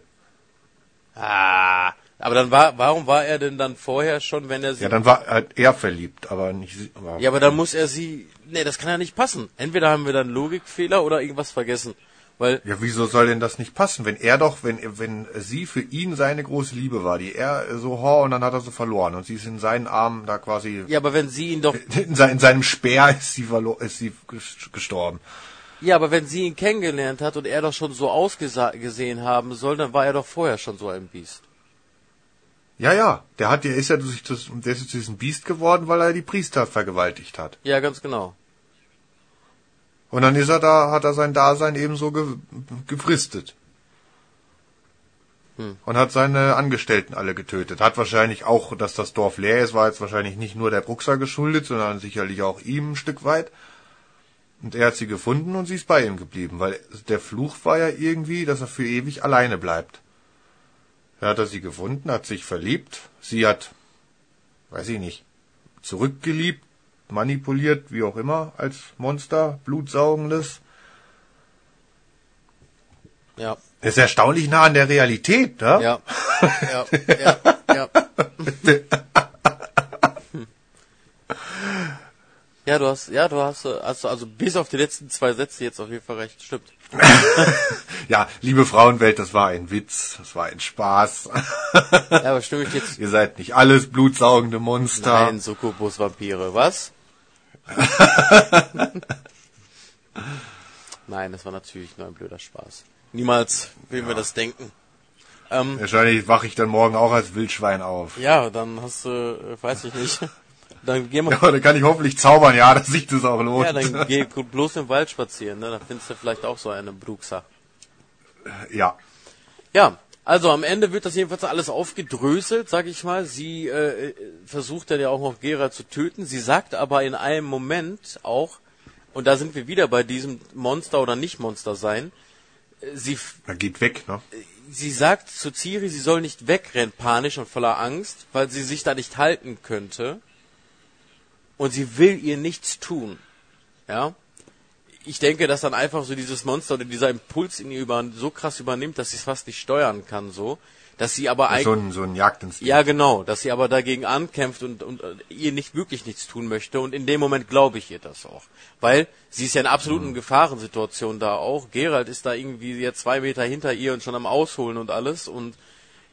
Ah, aber dann war, warum war er denn dann vorher schon, wenn er sie, Ja, dann war halt er verliebt, aber nicht sie. Aber ja, aber dann muss er sie, nee, das kann ja nicht passen. Entweder haben wir dann Logikfehler oder irgendwas vergessen. Weil, ja, wieso soll denn das nicht passen? Wenn er doch, wenn, wenn sie für ihn seine große Liebe war, die er so, ho, und dann hat er sie verloren und sie ist in seinen Armen da quasi, ja, aber wenn sie ihn doch, in, sein, in seinem Speer ist sie, ist sie ges- gestorben. ja, aber wenn sie ihn kennengelernt hat und er doch schon so ausgesehen haben soll, dann war er doch vorher schon so ein Biest. Ja, ja, der hat, der ist ja durch das, der ist zu diesem Biest geworden, weil er die Priester vergewaltigt hat. Ja, ganz genau. Und dann ist er da, hat er sein Dasein ebenso ge, gefristet. Und hat seine Angestellten alle getötet. Hat wahrscheinlich auch, dass das Dorf leer ist, war jetzt wahrscheinlich nicht nur der Bruxer geschuldet, sondern sicherlich auch ihm ein Stück weit. Und er hat sie gefunden und sie ist bei ihm geblieben, weil der Fluch war ja irgendwie, dass er für ewig alleine bleibt. Da hat er sie gefunden, hat sich verliebt, sie hat, weiß ich nicht, zurückgeliebt, manipuliert, wie auch immer, als Monster, blutsaugendes. Ja, Das ist erstaunlich nah an der Realität, ne? ja, ja, ja, ja. Ja, du hast, ja, du hast, also, also bis auf die letzten zwei Sätze jetzt auf jeden Fall recht, stimmt. Ja, liebe Frauenwelt, das war ein Witz, das war ein Spaß. Ja, aber stimme ich jetzt, Ihr seid nicht alles blutsaugende Monster. nein, Succubus-Vampire, was? Nein, das war natürlich nur ein blöder Spaß. Niemals will mir das denken. Ähm, Wahrscheinlich wache ich dann morgen auch als Wildschwein auf. ja, dann hast du, äh, weiß ich nicht. Dann geh mal, Ja, dann kann ich hoffentlich zaubern, ja, dass sich das auch lohnt. ja, dann geh bloß im Wald spazieren, ne? Dann findest du vielleicht auch so eine Bruxa. ja. Ja, also am Ende wird das jedenfalls alles aufgedröselt, sag ich mal. Sie äh, versucht dann ja auch noch Gera zu töten. Sie sagt aber in einem Moment auch, und da sind wir wieder bei diesem Monster oder nicht Monster sein, sie, f- Er geht weg, ne? sie sagt zu Ciri, sie soll nicht wegrennen, panisch und voller Angst, weil sie sich da nicht halten könnte. Und sie will ihr nichts tun. Ja? Ich denke, dass dann einfach so dieses Monster oder dieser Impuls in ihr über, so krass übernimmt, dass sie es fast nicht steuern kann, so. Dass sie aber eigentlich. So ein, so ein Jagdinstinkt. Ja, genau, dass sie aber dagegen ankämpft und, und äh, ihr nicht wirklich nichts tun möchte. Und in dem Moment glaube ich ihr das auch. Weil sie ist ja in absoluten Gefahrensituation da auch. Gerald ist da irgendwie jetzt zwei Meter hinter ihr und schon am Ausholen und alles. Und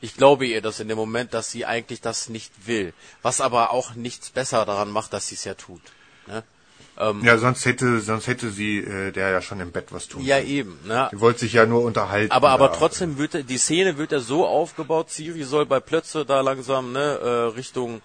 ich glaube ihr das in dem Moment, dass sie eigentlich das nicht will. Was aber auch nichts besser daran macht, dass sie es ja tut. Ne? Ja, sonst hätte, sonst hätte sie, äh, der ja schon im Bett was tun Ja, können. eben. Ne? Die wollte sich ja nur unterhalten. Aber, aber da. trotzdem wird er- die Szene wird ja so aufgebaut, Siri soll bei Plötze da langsam ne, äh, Richtung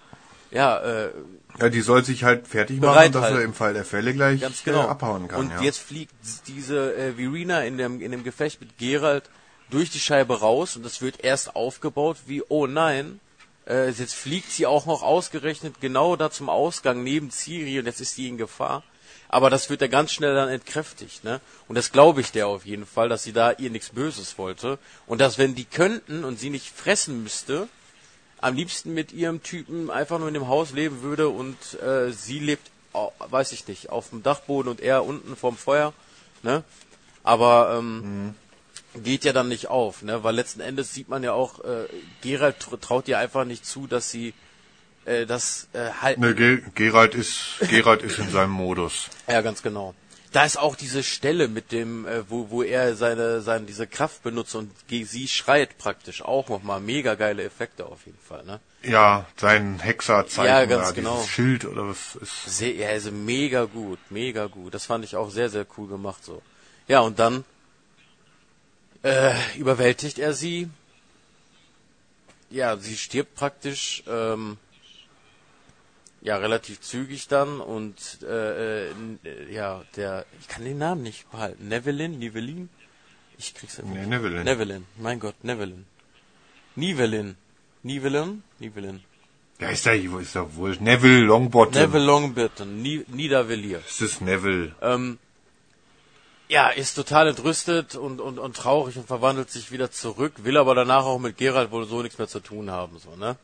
ja, äh, Ja, die soll sich halt fertig machen, dass er im Fall der Fälle gleich Ganz genau. äh, abhauen kann. Und ja. jetzt fliegt diese äh, Verena in dem, in dem Gefecht mit Geralt durch die Scheibe raus und es wird erst aufgebaut wie, oh nein, äh, jetzt fliegt sie auch noch ausgerechnet genau da zum Ausgang neben Ciri und jetzt ist sie in Gefahr. Aber das wird ja ganz schnell dann entkräftigt, ne? Und das glaube ich der auf jeden Fall, dass sie da ihr nichts Böses wollte. Und dass wenn die könnten und sie nicht fressen müsste, am liebsten mit ihrem Typen einfach nur in dem Haus leben würde und äh, sie lebt, au- weiß ich nicht, auf dem Dachboden und er unten vorm Feuer, ne? Aber ähm, geht ja dann nicht auf, ne? Weil letzten Endes sieht man ja auch, äh, Geralt tr- traut ihr einfach nicht zu, dass sie äh, das äh, halten. Ne, Ge Gerald ist, Gerald ist in seinem Modus. Ja, ganz genau. Da ist auch diese Stelle mit dem, äh, wo, wo er seine, seine, diese Kraft benutzt und sie schreit praktisch auch nochmal. Mega geile Effekte auf jeden Fall, ne? Ja, sein Hexerzeichen, Ja, ganz da, genau. Schild oder was ist. Sehr, ja, also mega gut, mega gut. Das fand ich auch sehr, sehr cool gemacht so. Ja, und dann äh, überwältigt er sie. Ja, sie stirbt praktisch, ähm, ja, relativ zügig dann und äh, äh, äh, ja, der, ich kann den Namen nicht behalten. Nevelin, Nivelin? Ich krieg's ja Nee, Nevelin. Nevelin, mein Gott, Nevelin. Nivelin. Nivelin? Nivelin. Ja, ist ja, ist ja wohl Neville Longbottom. Neville Longbottom, Ni Niedervilliers. Das ist Neville. ähm, ja, ist total entrüstet und, und, und traurig und verwandelt sich wieder zurück, will aber danach auch mit Geralt wohl so nichts mehr zu tun haben, so, ne?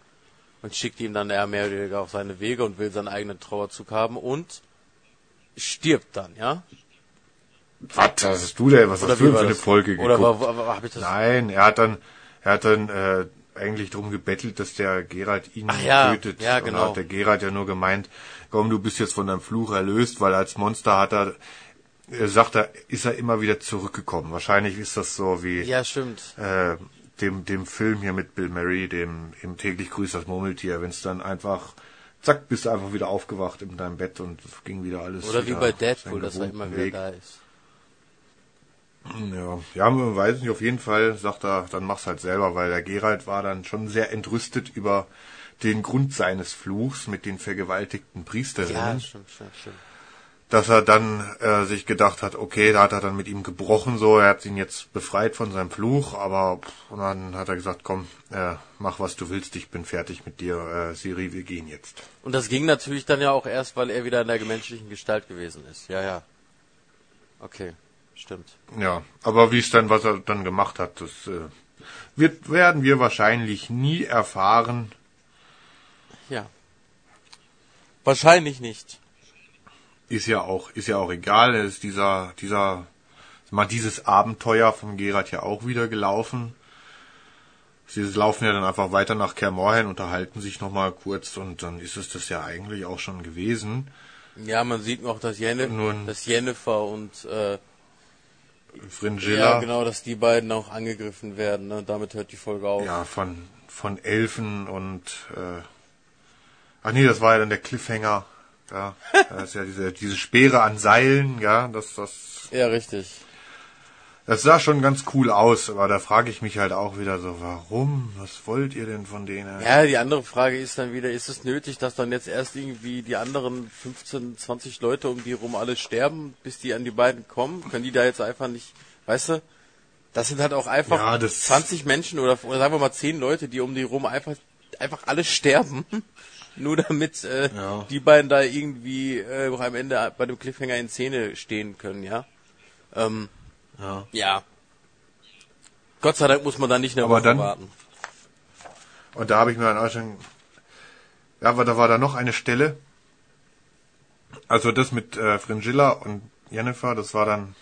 Und schickt ihm dann eher mehr oder weniger auf seine Wege und will seinen eigenen Trauerzug haben und stirbt dann, ja? Was hast du denn? Was hast du denn für eine? Folge geguckt? Oder war, war, war, hab ich das? Nein, er hat dann, er hat dann äh, eigentlich drum gebettelt, dass der Gerald ihn Ach ja, tötet. ja, Und genau. da hat der Gerald ja nur gemeint, komm, du bist jetzt von deinem Fluch erlöst, weil als Monster hat er sagt er, ist er immer wieder zurückgekommen. Wahrscheinlich ist das so wie Ja, stimmt. äh, dem, dem Film hier mit Bill Murray, dem im täglich grüßt das Murmeltier, wenn es dann einfach, zack, bist du einfach wieder aufgewacht in deinem Bett und ging wieder alles. Oder wie wieder bei Deadpool, dass er immer wieder Weg. da ist. Ja, ja, man weiß nicht, auf jeden Fall sagt er, dann mach's halt selber, weil der Gerald war dann schon sehr entrüstet über den Grund seines Fluchs mit den vergewaltigten Priesterinnen, Ja, stimmt, stimmt, stimmt. Dass er dann äh, sich gedacht hat, okay, da hat er dann mit ihm gebrochen, so, er hat ihn jetzt befreit von seinem Fluch, aber und dann hat er gesagt, komm, äh, mach was du willst, ich bin fertig mit dir, äh, Siri, wir gehen jetzt. Und das ging natürlich dann ja auch erst, weil er wieder in der menschlichen Gestalt gewesen ist. Ja, ja. Okay, stimmt. Ja, aber wie es dann, was er dann gemacht hat, das äh, wird, werden wir wahrscheinlich nie erfahren. Ja. Wahrscheinlich nicht. Ist ja auch ist ja auch egal es ist dieser dieser mal dieses Abenteuer von Gerard ja auch wieder gelaufen sie laufen ja dann einfach weiter nach Kermorhen unterhalten sich noch mal kurz und dann ist es das ja eigentlich auch schon gewesen Ja, man sieht noch, dass, Jenne, Nun- dass Jennifer und äh, Fringilla ja, genau, dass die beiden auch angegriffen werden. Ne? Damit hört die Folge auf. ja, von von Elfen und äh, ach nee das war ja dann der Cliffhanger ja das ist ja diese diese Speere an Seilen ja das das Ja, richtig. Das sah schon ganz cool aus, aber da frage ich mich halt auch wieder so, warum? Was wollt ihr denn von denen? Ja, die andere Frage ist dann wieder, ist es nötig, dass dann jetzt erst irgendwie die anderen 15, 20 Leute um die rum alle sterben, bis die an die beiden kommen? Können die da jetzt einfach nicht, weißt du? Das sind halt auch einfach Ja, das- 20 Menschen oder, oder sagen wir mal 10 Leute, die um die rum einfach, einfach alle sterben. Nur damit äh, Ja. die beiden da irgendwie äh, am Ende bei dem Cliffhanger in Szene stehen können, ja? Ähm, Ja. ja. Gott sei Dank muss man da nicht eine Aber Woche dann- warten. Und da habe ich mir dann auch schon, ja, aber da war da noch eine Stelle. Also das mit äh, Fringilla und Jennifer, das war dann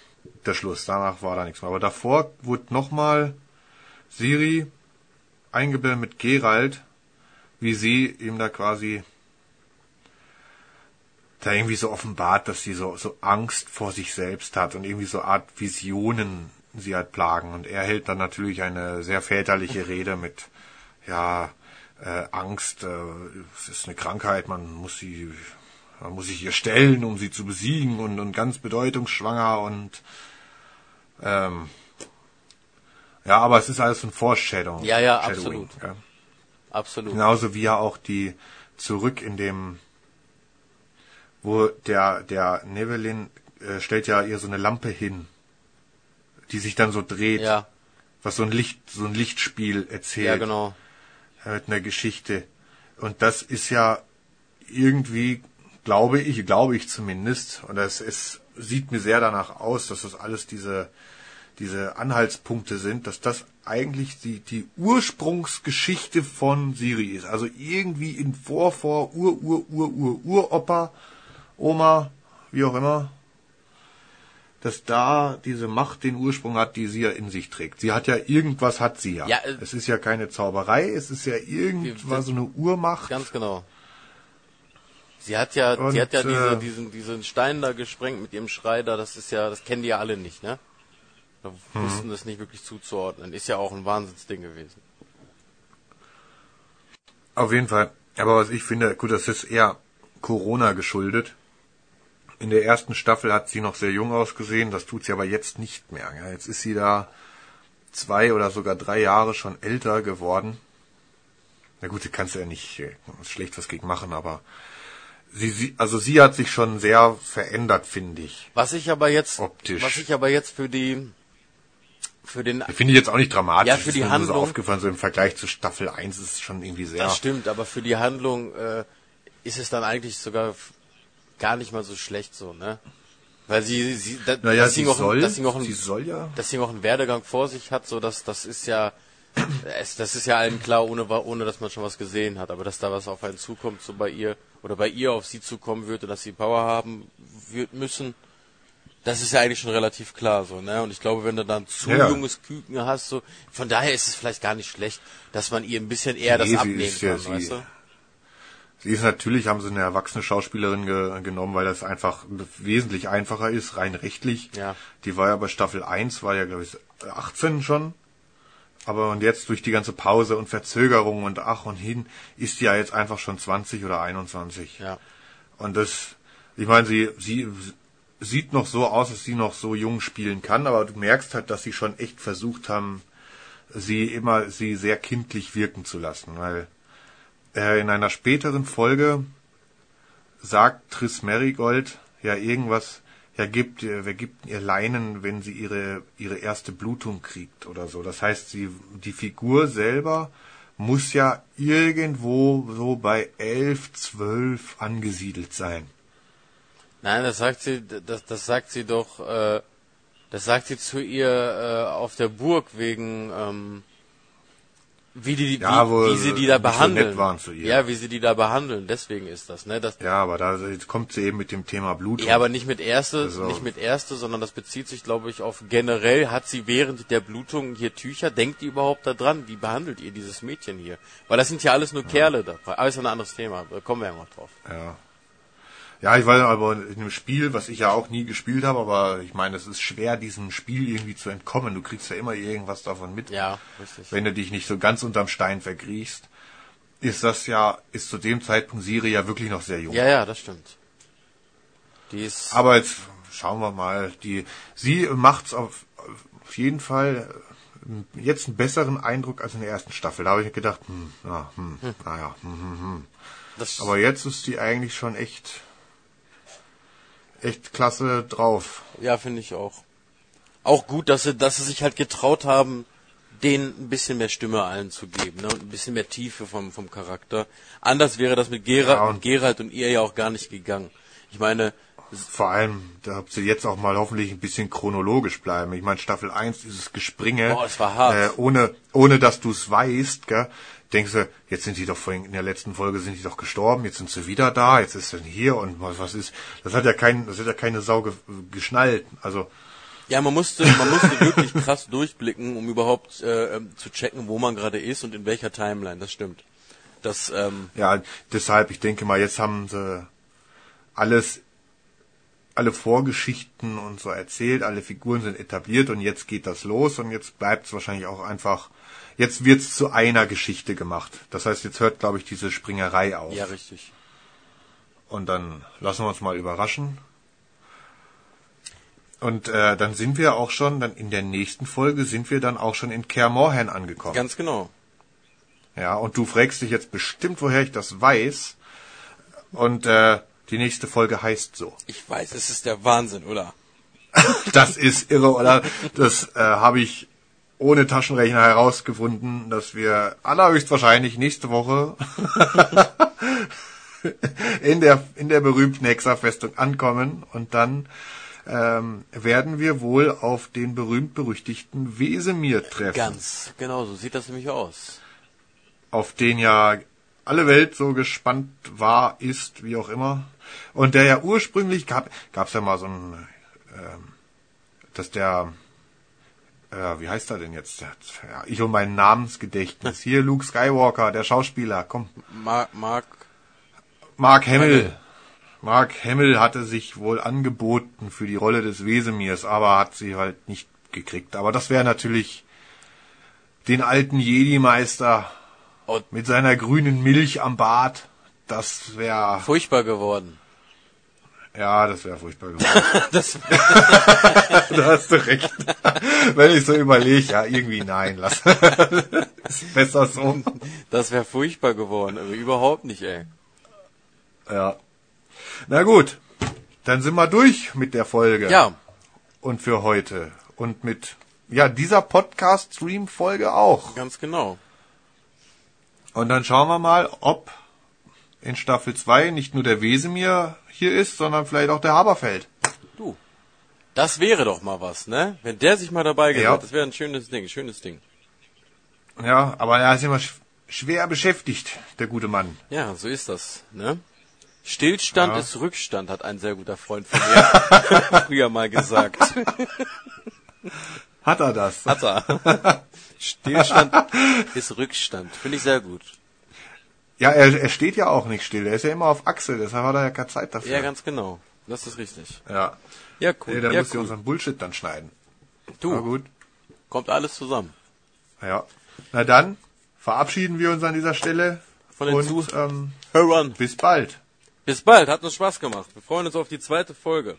der Schluss. Danach war da nichts mehr. Aber davor wurde nochmal Siri eingeblendet mit Gerald, wie sie ihm da quasi da irgendwie so offenbart, dass sie so, so Angst vor sich selbst hat und irgendwie so Art Visionen sie halt plagen. Und er hält dann natürlich eine sehr väterliche Rede mit, ja, äh, Angst, äh, es ist eine Krankheit, man muss sie, man muss sich ihr stellen, um sie zu besiegen und, und ganz bedeutungsschwanger und ähm, ja, aber es ist alles ein Foreshadowing. Ja, ja, absolut. Ja. Absolut. Genauso wie ja auch die zurück in dem, wo der, der Nevelin äh, stellt ja ihr so eine Lampe hin, die sich dann so dreht, Ja, was so ein Licht, so ein Lichtspiel erzählt ja, genau. mit einer Geschichte. Und das ist ja irgendwie, glaube ich, glaube ich zumindest, und es, es sieht mir sehr danach aus, dass das alles diese, diese Anhaltspunkte sind, dass das eigentlich die, die Ursprungsgeschichte von Siri ist. Also irgendwie in Vor, Vor, Ur, Ur, Ur, Ur, Uropa, Oma, wie auch immer, dass da diese Macht den Ursprung hat, die sie ja in sich trägt. Sie hat ja irgendwas, hat sie ja. Ja, äh, es ist ja keine Zauberei, es ist ja irgendwas, so eine Urmacht. Ganz genau. Sie hat ja, Und, sie hat ja diese, äh, diesen, diesen Stein da gesprengt mit ihrem Schrei da, das ist ja, das kennen die ja alle nicht, ne? Da Mhm. wussten das nicht wirklich zuzuordnen. Ist ja auch ein Wahnsinnsding gewesen. Auf jeden Fall. Aber was ich finde, gut, das ist eher Corona geschuldet. In der ersten Staffel hat sie noch sehr jung ausgesehen, das tut sie aber jetzt nicht mehr. Jetzt ist sie da zwei oder sogar drei Jahre schon älter geworden. Na gut, sie kannst ja nicht äh, schlecht was gegen machen, aber sie, sie, also sie hat sich schon sehr verändert, finde ich. Was ich aber jetzt, Optisch. was ich aber jetzt für die, für den, Finde ich jetzt auch nicht dramatisch. Ja, für die Handlung- so aufgefallen, so im Vergleich zu Staffel 1 ist es schon irgendwie sehr. das stimmt, aber für die Handlung äh, ist es dann eigentlich sogar gar nicht mal so schlecht so, ne? Weil sie, sie, da, Naja, dass sie noch, soll, dass sie noch einen, sie soll ja. dass sie noch einen Werdegang vor sich hat, so dass das ist ja es, das ist ja allen klar, ohne ohne dass man schon was gesehen hat, aber dass da was auf einen zukommt, so bei ihr oder bei ihr auf sie zukommen wird und dass sie Power haben wird müssen, das ist ja eigentlich schon relativ klar so, ne? Und ich glaube, wenn du dann zu Ja. junges Küken hast, so von daher ist es vielleicht gar nicht schlecht, dass man ihr ein bisschen eher das Nee, sie abnehmen ist ja kann, sie- weißt du? Sie ist natürlich, haben sie eine erwachsene Schauspielerin ge genommen, weil das einfach wesentlich einfacher ist, rein rechtlich. Ja. Die war ja bei Staffel 1, war ja, glaube ich, 18 schon. Aber und jetzt durch die ganze Pause und Verzögerung und ach und hin, ist die ja jetzt einfach schon 20 oder 21. Ja. Und das, ich meine, sie, sie sieht noch so aus, dass sie noch so jung spielen kann, aber du merkst halt, dass sie schon echt versucht haben, sie immer, sie sehr kindlich wirken zu lassen, weil äh, in einer späteren Folge sagt Triss Merigold ja irgendwas, ja gibt, äh, wer gibt ihr Leinen, wenn sie ihre, ihre erste Blutung kriegt oder so. Das heißt, sie, die Figur selber muss ja irgendwo so bei elf, zwölf angesiedelt sein. Nein, das sagt sie, das, das sagt sie doch, äh, das sagt sie zu ihr äh, auf der Burg wegen, ähm, wie die, Ja, wie, wie sie die da so behandeln. nett waren zu ihr. Ja, wie sie die da behandeln. Deswegen ist das, ne? Das, Ja, aber da kommt sie eben mit dem Thema Blutung. ja, aber nicht mit erste, Also- nicht mit erste, sondern das bezieht sich, glaube ich, auf generell hat sie während der Blutung hier Tücher. Denkt die überhaupt da dran? Wie behandelt ihr dieses Mädchen hier? Weil das sind ja alles nur Kerle da. Aber ist ein anderes Thema. Da kommen wir ja noch drauf. Ja. Ja, ich weiß aber in dem Spiel, was ich ja auch nie gespielt habe, aber ich meine, es ist schwer, diesem Spiel irgendwie zu entkommen. Du kriegst ja immer irgendwas davon mit. Ja, richtig. Wenn du dich nicht so ganz unterm Stein verkriechst, ist das ja, ist zu dem Zeitpunkt Siri ja wirklich noch sehr jung. Ja, ja, das stimmt. Die ist. Aber jetzt schauen wir mal, die, sie macht's auf, auf jeden Fall äh, jetzt einen besseren Eindruck als in der ersten Staffel. Da habe ich gedacht, hm, ja, hm, naja, hm, hm, hm. das, Aber jetzt ist die eigentlich schon echt, echt klasse drauf. Ja, finde ich auch. Auch gut, dass sie, dass sie sich halt getraut haben, denen ein bisschen mehr Stimme allen zu geben, ne? Und ein bisschen mehr Tiefe vom, vom Charakter. Anders wäre das mit, Gera Ja, und- Gerald und ihr ja auch gar nicht gegangen. Ich meine, Vor allem, da habt ihr jetzt auch mal hoffentlich ein bisschen chronologisch bleiben. Ich meine, Staffel 1, dieses Gespringe, Boah, es war hart. Äh, ohne, ohne dass du es weißt, gell, denkst du, jetzt sind die doch vorhin in der letzten Folge sind die doch gestorben, jetzt sind sie wieder da, jetzt ist sie hier und was, was ist, das hat ja kein, das hat ja keine Sau ge, geschnallt. Also, Ja, man musste, man musste wirklich krass durchblicken, um überhaupt äh, ähm, zu checken, wo man gerade ist und in welcher Timeline. Das stimmt. Das, ähm, ja, deshalb, ich denke mal, jetzt haben sie alles, alle Vorgeschichten und so erzählt, alle Figuren sind etabliert und jetzt geht das los und jetzt bleibt es wahrscheinlich auch einfach, jetzt wird es zu einer Geschichte gemacht. Das heißt, jetzt hört, glaube ich, diese Springerei auf. ja, richtig. Und dann lassen wir uns mal überraschen. Und äh, dann sind wir auch schon, dann in der nächsten Folge sind wir dann auch schon in Kaer Morhen angekommen. Ganz genau. Ja, und du fragst dich jetzt bestimmt, woher ich das weiß. Und äh, die nächste Folge heißt so. Ich weiß, es ist der Wahnsinn, oder? Das ist irre, oder? Das äh, habe ich ohne Taschenrechner herausgefunden, dass wir allerhöchstwahrscheinlich nächste Woche in der in der berühmten Hexerfestung ankommen und dann ähm, werden wir wohl auf den berühmt-berüchtigten Wesemir treffen. Ganz genau, so sieht das nämlich aus. auf den ja alle Welt so gespannt war, ist, wie auch immer. Und der ja ursprünglich gab, gab's ja mal so ein, ähm, dass der, äh, wie heißt er denn jetzt? Ja, ich um mein Namensgedächtnis. Hier Luke Skywalker, der Schauspieler, komm. Mark, Mark, Mark Hamill. Hamill. Mark Hamill hatte sich wohl angeboten für die Rolle des Wesemirs, aber hat sie halt nicht gekriegt. Aber das wäre natürlich den alten Jedi-Meister mit seiner grünen Milch am Bart. Das wäre, furchtbar geworden. Ja, das wäre furchtbar geworden. Das, da hast du recht. Wenn ich so überlege, ja, irgendwie nein, lass. ist besser so. das wäre furchtbar geworden, aber überhaupt nicht, ey. Ja. Na gut, dann sind wir durch mit der Folge. Ja, Und für heute. Und mit, ja, dieser Podcast-Stream-Folge auch. ganz genau. Und dann schauen wir mal, ob in Staffel 2 nicht nur der Wesemir hier ist, sondern vielleicht auch der Haberfeld. Du, das wäre doch mal was, ne? Wenn der sich mal dabei gehört, Ja. das wäre ein schönes Ding, schönes Ding. Ja, aber er ist immer sch schwer beschäftigt, der gute Mann. Ja, so ist das, ne? Stillstand Ja. ist Rückstand, hat ein sehr guter Freund von mir früher mal gesagt. Hat er das? Hat er. Stillstand ist Rückstand. Finde ich sehr gut. Ja, er, er steht ja auch nicht still. Er ist ja immer auf Achse, deshalb hat er ja keine Zeit dafür. Ja, ganz genau. Das ist richtig. ja. Ja, cool. Nee, dann ja, muss sie cool. unseren Bullshit dann schneiden. Du, Na gut. kommt alles zusammen. Ja. Na dann verabschieden wir uns an dieser Stelle Von den und ähm, Hör on. bis bald. Bis bald, hat uns Spaß gemacht. Wir freuen uns auf die zweite Folge.